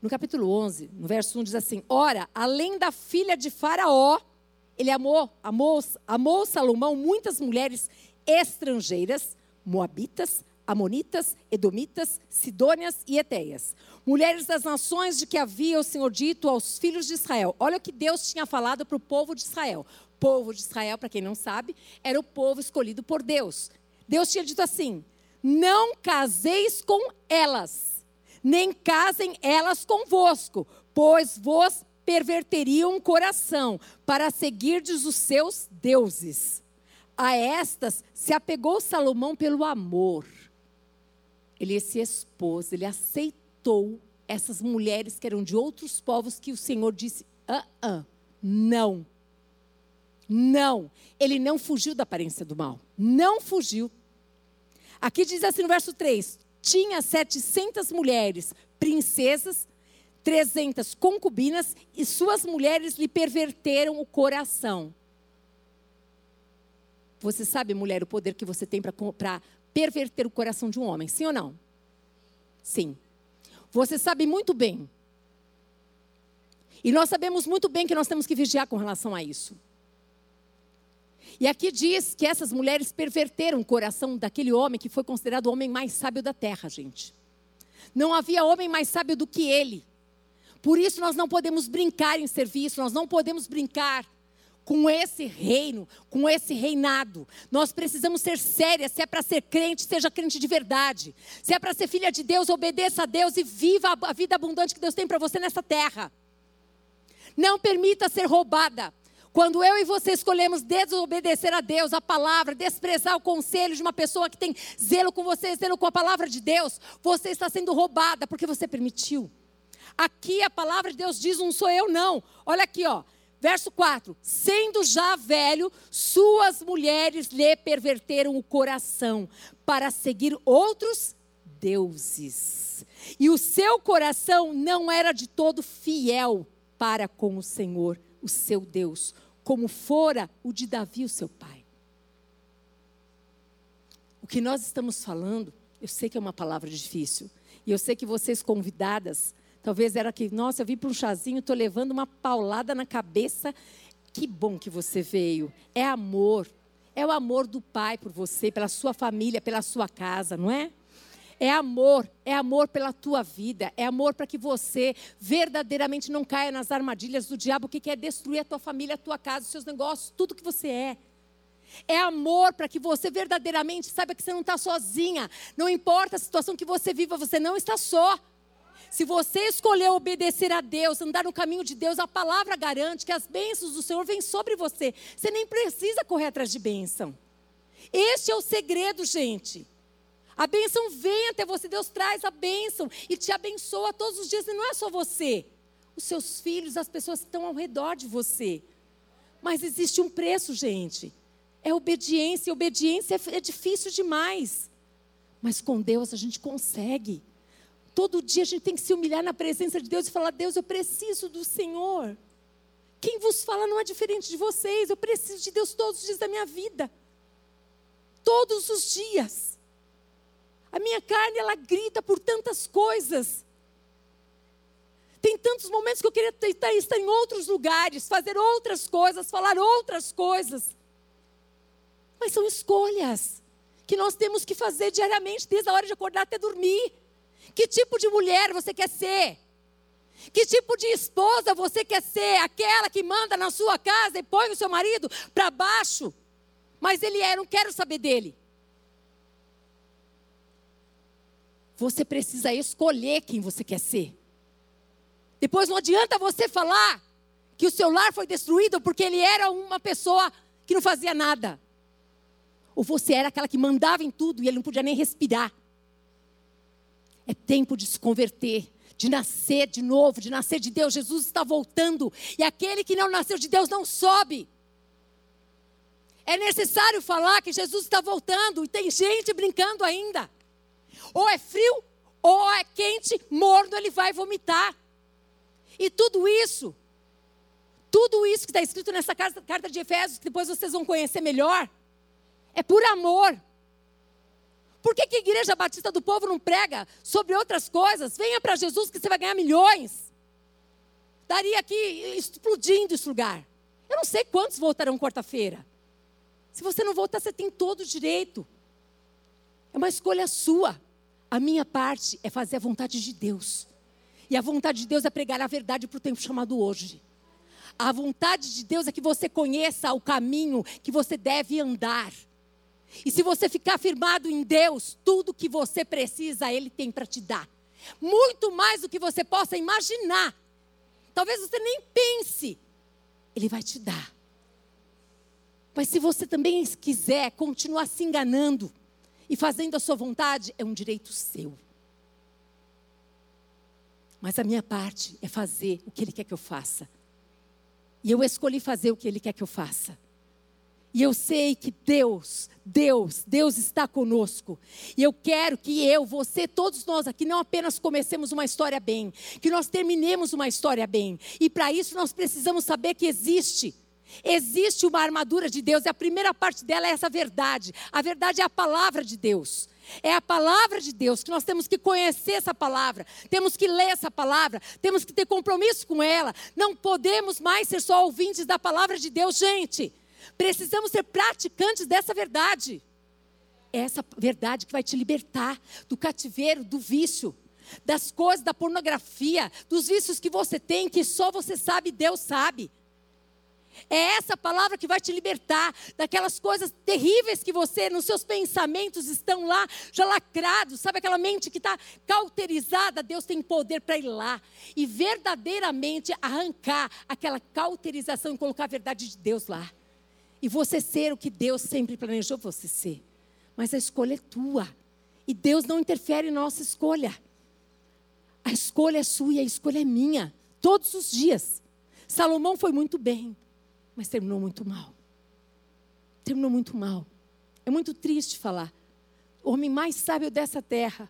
No capítulo 11, no verso 1, diz assim: Ora, além da filha de Faraó, ele amou, amou, amou Salomão muitas mulheres estrangeiras, moabitas, amonitas, edomitas, sidônias e eteias. Mulheres das nações de que havia o Senhor dito aos filhos de Israel. Olha o que Deus tinha falado para o povo de Israel. O povo de Israel, para quem não sabe, era o povo escolhido por Deus. Deus tinha dito assim: Não caseis com elas nem casem elas convosco, pois vos perverteriam o coração para seguirdes os seus deuses. A estas se apegou Salomão pelo amor. Ele se expôs, ele aceitou essas mulheres que eram de outros povos que o Senhor disse: ah, ah, não. Não. Ele não fugiu da aparência do mal. Não fugiu. Aqui diz assim no verso 3: tinha 700 mulheres, princesas, 300 concubinas, e suas mulheres lhe perverteram o coração. Você sabe, mulher, o poder que você tem para perverter o coração de um homem, sim ou não? Sim. Você sabe muito bem. E nós sabemos muito bem que nós temos que vigiar com relação a isso. E aqui diz que essas mulheres perverteram o coração daquele homem que foi considerado o homem mais sábio da terra, gente. Não havia homem mais sábio do que ele. Por isso nós não podemos brincar em serviço, nós não podemos brincar com esse reino, com esse reinado. Nós precisamos ser sérias. Se é para ser crente, seja crente de verdade. Se é para ser filha de Deus, obedeça a Deus e viva a vida abundante que Deus tem para você nessa terra. Não permita ser roubada. Quando eu e você escolhemos desobedecer a Deus, a palavra, desprezar o conselho de uma pessoa que tem zelo com você, zelo com a palavra de Deus, você está sendo roubada porque você permitiu. Aqui a palavra de Deus diz: não sou eu, não. Olha aqui, ó. Verso 4: Sendo já velho, suas mulheres lhe perverteram o coração para seguir outros deuses. E o seu coração não era de todo fiel para com o Senhor o seu Deus, como fora o de Davi, o seu pai. O que nós estamos falando, eu sei que é uma palavra difícil, e eu sei que vocês convidadas, talvez era que, nossa, eu vim para um chazinho, estou levando uma paulada na cabeça. Que bom que você veio. É amor. É o amor do pai por você, pela sua família, pela sua casa, não é? É amor, é amor pela tua vida, é amor para que você verdadeiramente não caia nas armadilhas do diabo que quer destruir a tua família, a tua casa, os seus negócios, tudo que você é. É amor para que você verdadeiramente saiba que você não está sozinha. Não importa a situação que você viva, você não está só. Se você escolher obedecer a Deus, andar no caminho de Deus, a palavra garante que as bênçãos do Senhor vêm sobre você. Você nem precisa correr atrás de bênção. Este é o segredo, gente. A bênção vem até você, Deus traz a bênção e te abençoa todos os dias, e não é só você, os seus filhos, as pessoas que estão ao redor de você. Mas existe um preço, gente. É obediência, obediência é, é difícil demais. Mas com Deus a gente consegue. Todo dia a gente tem que se humilhar na presença de Deus e falar: Deus, eu preciso do Senhor. Quem vos fala não é diferente de vocês. Eu preciso de Deus todos os dias da minha vida. Todos os dias. A minha carne, ela grita por tantas coisas. Tem tantos momentos que eu queria estar, estar em outros lugares, fazer outras coisas, falar outras coisas. Mas são escolhas que nós temos que fazer diariamente, desde a hora de acordar até dormir. Que tipo de mulher você quer ser? Que tipo de esposa você quer ser? Aquela que manda na sua casa e põe o seu marido para baixo? Mas ele é, não quero saber dele. Você precisa escolher quem você quer ser. Depois não adianta você falar que o seu lar foi destruído porque ele era uma pessoa que não fazia nada. Ou você era aquela que mandava em tudo e ele não podia nem respirar. É tempo de se converter, de nascer de novo, de nascer de Deus. Jesus está voltando e aquele que não nasceu de Deus não sobe. É necessário falar que Jesus está voltando e tem gente brincando ainda. Ou é frio, ou é quente, morno, ele vai vomitar. E tudo isso, tudo isso que está escrito nessa carta de Efésios, que depois vocês vão conhecer melhor, é por amor. Por que, que a Igreja Batista do Povo não prega sobre outras coisas? Venha para Jesus que você vai ganhar milhões. Daria aqui explodindo esse lugar. Eu não sei quantos voltarão quarta-feira. Se você não voltar, você tem todo o direito. É uma escolha sua. A minha parte é fazer a vontade de Deus. E a vontade de Deus é pregar a verdade para o tempo chamado hoje. A vontade de Deus é que você conheça o caminho que você deve andar. E se você ficar firmado em Deus, tudo que você precisa, Ele tem para te dar. Muito mais do que você possa imaginar. talvez você nem pense, Ele vai te dar. Mas se você também quiser continuar se enganando e fazendo a sua vontade, é um direito seu. Mas a minha parte é fazer o que Ele quer que eu faça. E eu escolhi fazer o que Ele quer que eu faça. E eu sei que Deus, Deus, Deus está conosco. E eu quero que eu, você, todos nós aqui não apenas comecemos uma história bem, que nós terminemos uma história bem. E para isso nós precisamos saber que existe. Existe uma armadura de Deus, e a primeira parte dela é essa verdade. A verdade é a palavra de Deus. É a palavra de Deus que nós temos que conhecer essa palavra, temos que ler essa palavra, temos que ter compromisso com ela. Não podemos mais ser só ouvintes da palavra de Deus, gente. Precisamos ser praticantes dessa verdade. É essa verdade que vai te libertar do cativeiro, do vício, das coisas, da pornografia, dos vícios que você tem, que só você sabe, Deus sabe. É essa palavra que vai te libertar daquelas coisas terríveis que você, nos seus pensamentos, estão lá, já lacrados. Sabe aquela mente que está cauterizada? Deus tem poder para ir lá e verdadeiramente arrancar aquela cauterização e colocar a verdade de Deus lá. E você ser o que Deus sempre planejou você ser. Mas a escolha é tua. E Deus não interfere na nossa escolha. A escolha é sua e a escolha é minha. Todos os dias. Salomão foi muito bem mas terminou muito mal. Terminou muito mal. É muito triste falar. O homem mais sábio dessa terra,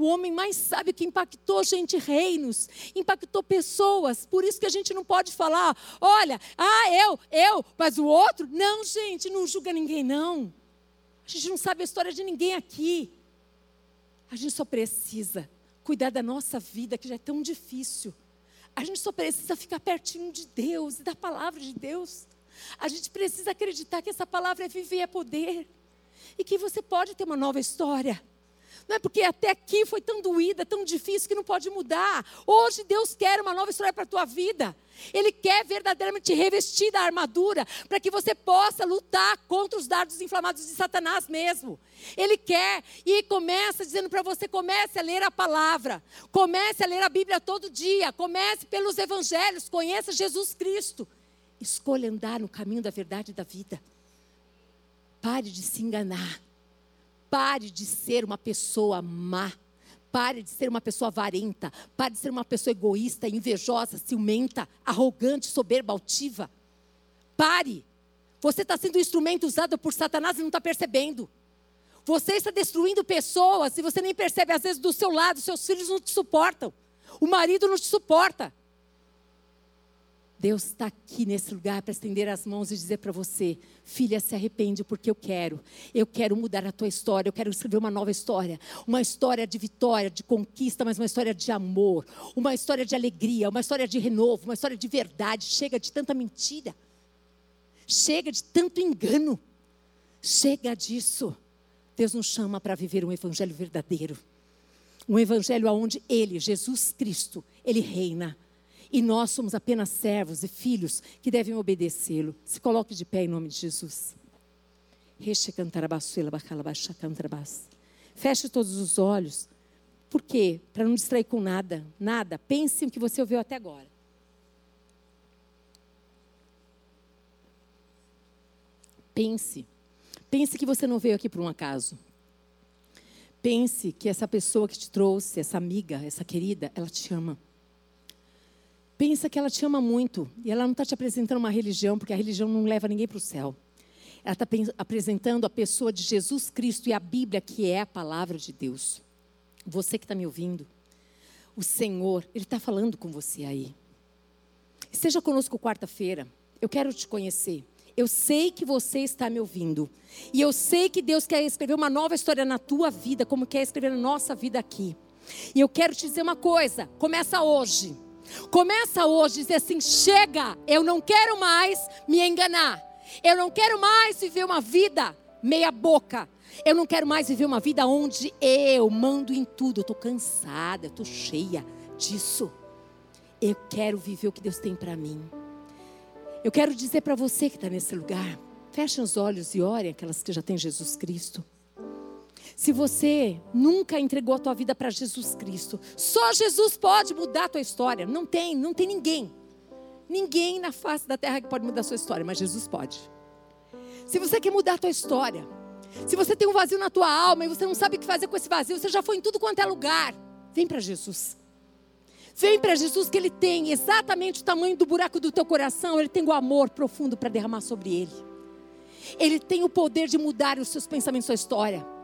o homem mais sábio que impactou gente, reinos, impactou pessoas. Por isso que a gente não pode falar, olha, ah, eu, eu, mas o outro. Não, gente, não julga ninguém, não. A gente não sabe a história de ninguém aqui. A gente só precisa cuidar da nossa vida, que já é tão difícil. A gente só precisa ficar pertinho de Deus e da palavra de Deus. A gente precisa acreditar que essa palavra é viver é poder. E que você pode ter uma nova história. Não é porque até aqui foi tão doída, tão difícil que não pode mudar. Hoje Deus quer uma nova história para a tua vida. Ele quer verdadeiramente te revestir da armadura para que você possa lutar contra os dardos inflamados de Satanás mesmo. Ele quer e começa dizendo para você comece a ler a palavra, comece a ler a Bíblia todo dia, comece pelos evangelhos, conheça Jesus Cristo. Escolha andar no caminho da verdade e da vida. Pare de se enganar. Pare de ser uma pessoa má. Pare de ser uma pessoa avarenta. Pare de ser uma pessoa egoísta, invejosa, ciumenta, arrogante, soberba, altiva. Pare. Você está sendo um instrumento usado por Satanás e não está percebendo. Você está destruindo pessoas e você nem percebe, às vezes, do seu lado, seus filhos não te suportam. O marido não te suporta. Deus está aqui nesse lugar para estender as mãos e dizer para você: filha, se arrepende porque eu quero. Eu quero mudar a tua história. Eu quero escrever uma nova história. Uma história de vitória, de conquista, mas uma história de amor. Uma história de alegria. Uma história de renovo. Uma história de verdade. Chega de tanta mentira. Chega de tanto engano. Chega disso. Deus nos chama para viver um evangelho verdadeiro. Um evangelho onde Ele, Jesus Cristo, Ele reina e nós somos apenas servos e filhos que devem obedecê-lo. Se coloque de pé em nome de Jesus. Feche todos os olhos. Por quê? Para não distrair com nada. Nada. Pense no que você ouviu até agora. Pense. Pense que você não veio aqui por um acaso. Pense que essa pessoa que te trouxe, essa amiga, essa querida, ela te ama pensa que ela te ama muito e ela não está te apresentando uma religião, porque a religião não leva ninguém para o céu. Ela está apresentando a pessoa de Jesus Cristo e a Bíblia, que é a palavra de Deus. Você que está me ouvindo, o Senhor, Ele está falando com você aí. Esteja conosco quarta-feira. Eu quero te conhecer. Eu sei que você está me ouvindo. E eu sei que Deus quer escrever uma nova história na tua vida, como quer escrever na nossa vida aqui. E eu quero te dizer uma coisa: começa hoje. Começa hoje a dizer assim: chega, eu não quero mais me enganar. Eu não quero mais viver uma vida meia boca. Eu não quero mais viver uma vida onde eu mando em tudo. Eu estou cansada, eu estou cheia disso. Eu quero viver o que Deus tem para mim. Eu quero dizer para você que está nesse lugar: feche os olhos e ore aquelas que já têm Jesus Cristo. Se você nunca entregou a tua vida para Jesus Cristo, só Jesus pode mudar a tua história. Não tem, não tem ninguém. Ninguém na face da terra que pode mudar a sua história, mas Jesus pode. Se você quer mudar a tua história, se você tem um vazio na tua alma e você não sabe o que fazer com esse vazio, você já foi em tudo quanto é lugar, vem para Jesus. Vem para Jesus que ele tem exatamente o tamanho do buraco do teu coração, ele tem o amor profundo para derramar sobre ele. Ele tem o poder de mudar os seus pensamentos, sua história.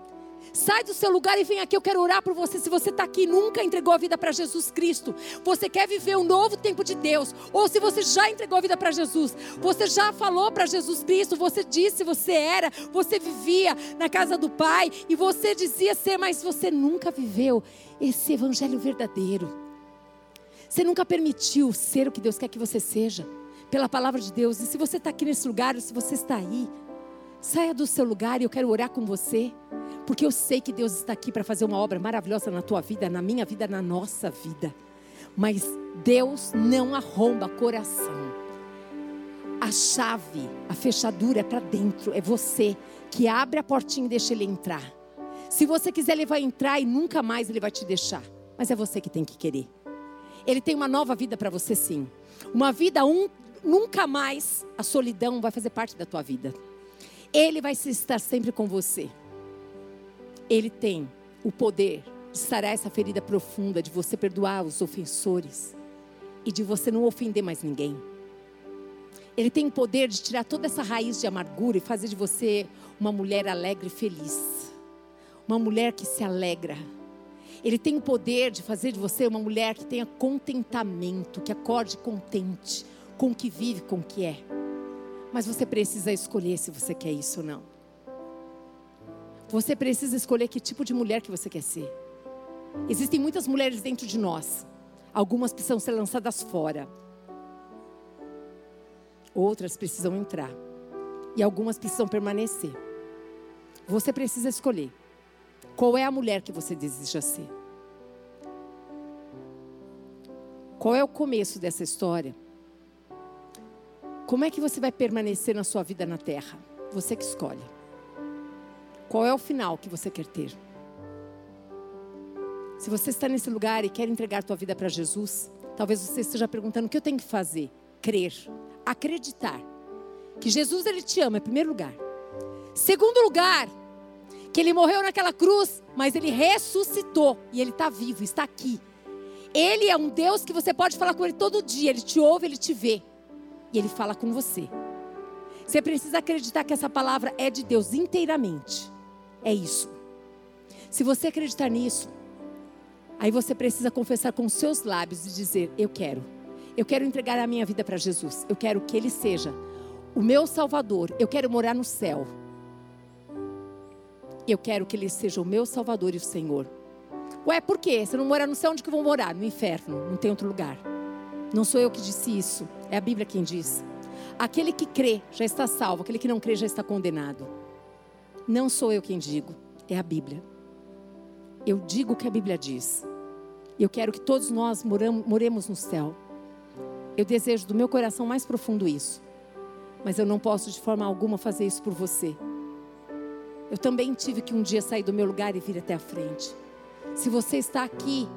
Sai do seu lugar e vem aqui. Eu quero orar por você. Se você está aqui e nunca entregou a vida para Jesus Cristo, você quer viver um novo tempo de Deus, ou se você já entregou a vida para Jesus, você já falou para Jesus Cristo, você disse você era, você vivia na casa do Pai e você dizia ser, mas você nunca viveu esse evangelho verdadeiro. Você nunca permitiu ser o que Deus quer que você seja, pela palavra de Deus. E se você está aqui nesse lugar, ou se você está aí, saia do seu lugar e eu quero orar com você. Porque eu sei que Deus está aqui para fazer uma obra maravilhosa na tua vida, na minha vida, na nossa vida. Mas Deus não arromba coração. A chave, a fechadura é para dentro. É você que abre a portinha e deixa ele entrar. Se você quiser, ele vai entrar e nunca mais ele vai te deixar. Mas é você que tem que querer. Ele tem uma nova vida para você, sim. Uma vida um, nunca mais a solidão vai fazer parte da tua vida. Ele vai estar sempre com você. Ele tem o poder de sarar essa ferida profunda, de você perdoar os ofensores e de você não ofender mais ninguém. Ele tem o poder de tirar toda essa raiz de amargura e fazer de você uma mulher alegre e feliz. Uma mulher que se alegra. Ele tem o poder de fazer de você uma mulher que tenha contentamento, que acorde contente com o que vive, com o que é. Mas você precisa escolher se você quer isso ou não. Você precisa escolher que tipo de mulher que você quer ser. Existem muitas mulheres dentro de nós. Algumas precisam ser lançadas fora. Outras precisam entrar. E algumas precisam permanecer. Você precisa escolher qual é a mulher que você deseja ser. Qual é o começo dessa história? Como é que você vai permanecer na sua vida na terra? Você que escolhe. Qual é o final que você quer ter? Se você está nesse lugar e quer entregar tua vida para Jesus, talvez você esteja perguntando o que eu tenho que fazer? Crer, acreditar que Jesus ele te ama em primeiro lugar. Segundo lugar, que ele morreu naquela cruz, mas ele ressuscitou e ele está vivo, está aqui. Ele é um Deus que você pode falar com ele todo dia, ele te ouve, ele te vê e ele fala com você. Você precisa acreditar que essa palavra é de Deus inteiramente é isso. Se você acreditar nisso, aí você precisa confessar com seus lábios e dizer: Eu quero. Eu quero entregar a minha vida para Jesus. Eu quero que Ele seja o meu Salvador. Eu quero morar no céu. Eu quero que Ele seja o meu Salvador e o Senhor. Ué, por quê? Você não mora no céu, onde que eu vou morar? No inferno. Não tem outro lugar. Não sou eu que disse isso. É a Bíblia quem diz. Aquele que crê já está salvo. Aquele que não crê já está condenado. Não sou eu quem digo, é a Bíblia. Eu digo o que a Bíblia diz. Eu quero que todos nós moremos no céu. Eu desejo do meu coração mais profundo isso. Mas eu não posso de forma alguma fazer isso por você. Eu também tive que um dia sair do meu lugar e vir até a frente. Se você está aqui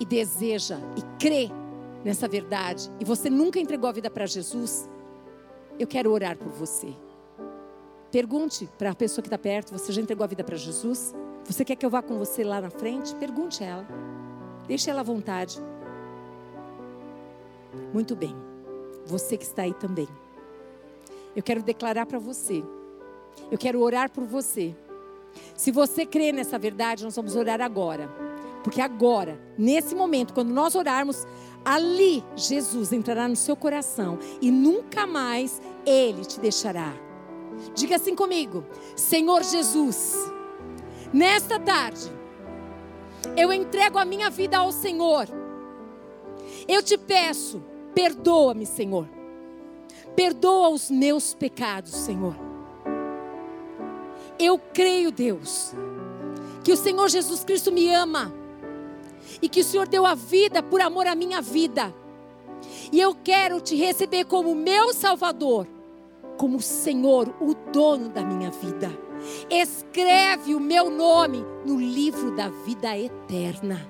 e deseja e crê nessa verdade, e você nunca entregou a vida para Jesus, eu quero orar por você. Pergunte para a pessoa que está perto: você já entregou a vida para Jesus? Você quer que eu vá com você lá na frente? Pergunte a ela. Deixe ela à vontade. Muito bem. Você que está aí também. Eu quero declarar para você. Eu quero orar por você. Se você crê nessa verdade, nós vamos orar agora. Porque agora, nesse momento, quando nós orarmos, ali Jesus entrará no seu coração e nunca mais ele te deixará. Diga assim comigo: Senhor Jesus, nesta tarde, eu entrego a minha vida ao Senhor. Eu te peço, perdoa-me, Senhor. Perdoa os meus pecados, Senhor. Eu creio, Deus, que o Senhor Jesus Cristo me ama e que o Senhor deu a vida por amor à minha vida. E eu quero te receber como meu Salvador como Senhor, o dono da minha vida. Escreve o meu nome no livro da vida eterna.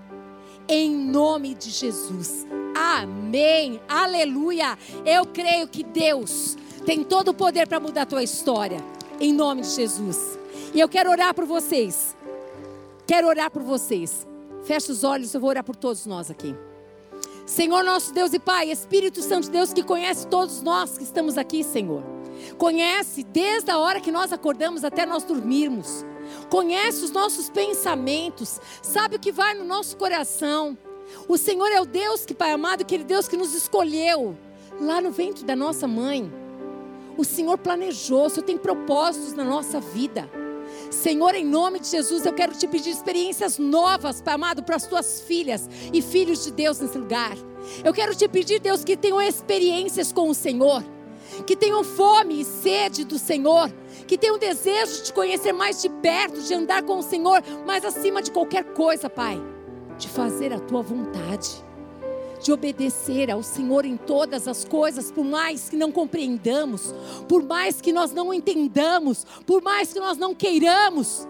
Em nome de Jesus. Amém. Aleluia. Eu creio que Deus tem todo o poder para mudar a tua história. Em nome de Jesus. E eu quero orar por vocês. Quero orar por vocês. Feche os olhos, eu vou orar por todos nós aqui. Senhor nosso Deus e Pai, Espírito Santo de Deus que conhece todos nós que estamos aqui, Senhor. Conhece desde a hora que nós acordamos até nós dormirmos. Conhece os nossos pensamentos, sabe o que vai no nosso coração. O Senhor é o Deus que, Pai amado, aquele Deus que nos escolheu lá no ventre da nossa mãe. O Senhor planejou, o Senhor tem propósitos na nossa vida. Senhor, em nome de Jesus, eu quero te pedir experiências novas, Pai amado, para as tuas filhas e filhos de Deus nesse lugar. Eu quero te pedir, Deus, que tenham experiências com o Senhor, que tenham fome e sede do Senhor, que tenham desejo de conhecer mais de perto, de andar com o Senhor, mas acima de qualquer coisa, Pai, de fazer a tua vontade de obedecer ao Senhor em todas as coisas, por mais que não compreendamos, por mais que nós não entendamos, por mais que nós não queiramos.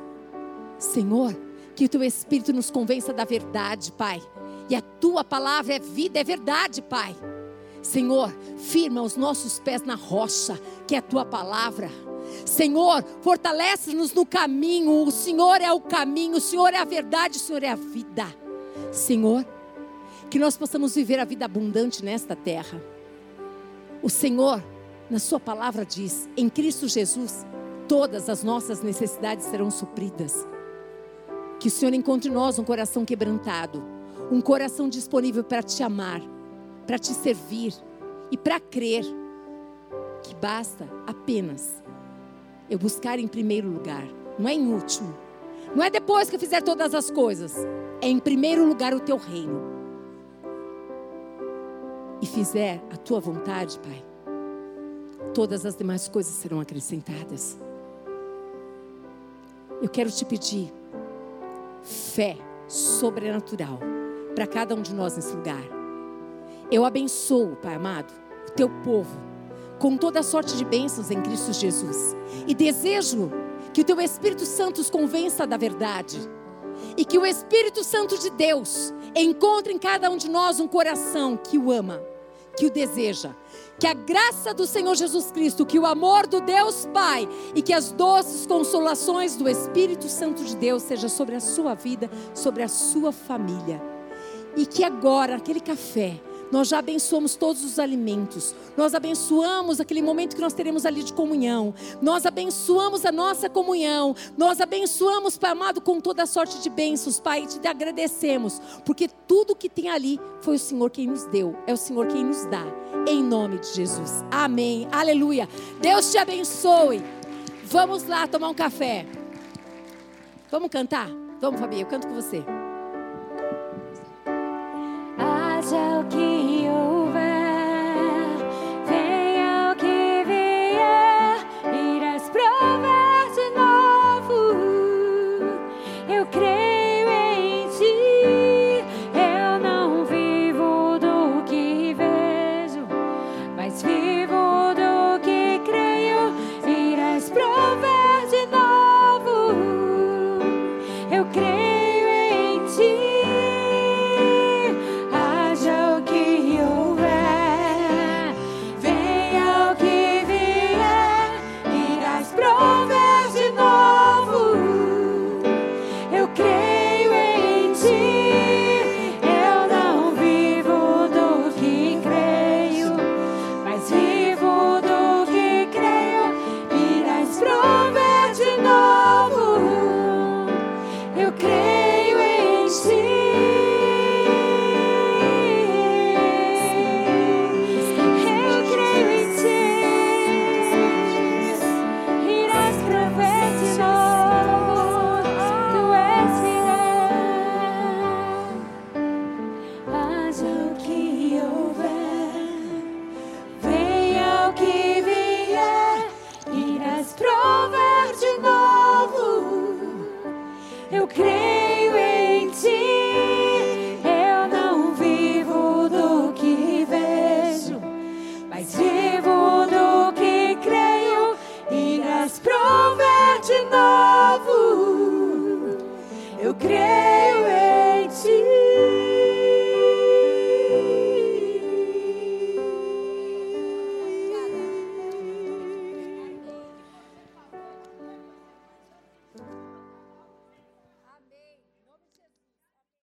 Senhor, que o teu Espírito nos convença da verdade, Pai. E a tua palavra é vida, é verdade, Pai. Senhor, firma os nossos pés na rocha, que é a tua palavra. Senhor, fortalece-nos no caminho. O Senhor é o caminho, o Senhor é a verdade, o Senhor é a vida. Senhor, que nós possamos viver a vida abundante nesta terra. O Senhor, na Sua palavra, diz: em Cristo Jesus, todas as nossas necessidades serão supridas. Que o Senhor encontre em nós um coração quebrantado, um coração disponível para te amar, para te servir e para crer que basta apenas eu buscar em primeiro lugar, não é em último, não é depois que eu fizer todas as coisas, é em primeiro lugar o teu reino e fizer a tua vontade, Pai, todas as demais coisas serão acrescentadas. Eu quero te pedir fé sobrenatural para cada um de nós nesse lugar. Eu abençoo, Pai amado, o teu povo com toda sorte de bênçãos em Cristo Jesus. E desejo que o teu Espírito Santo os convença da verdade. E que o Espírito Santo de Deus encontre em cada um de nós um coração que o ama, que o deseja. Que a graça do Senhor Jesus Cristo, que o amor do Deus Pai e que as doces consolações do Espírito Santo de Deus seja sobre a sua vida, sobre a sua família. E que agora aquele café nós já abençoamos todos os alimentos. Nós abençoamos aquele momento que nós teremos ali de comunhão. Nós abençoamos a nossa comunhão. Nós abençoamos, Pai amado, com toda sorte de bênçãos, Pai, e te agradecemos, porque tudo que tem ali foi o Senhor quem nos deu, é o Senhor quem nos dá. Em nome de Jesus. Amém. Aleluia. Deus te abençoe. Vamos lá tomar um café. Vamos cantar? Vamos, Fabi, eu canto com você. haja o que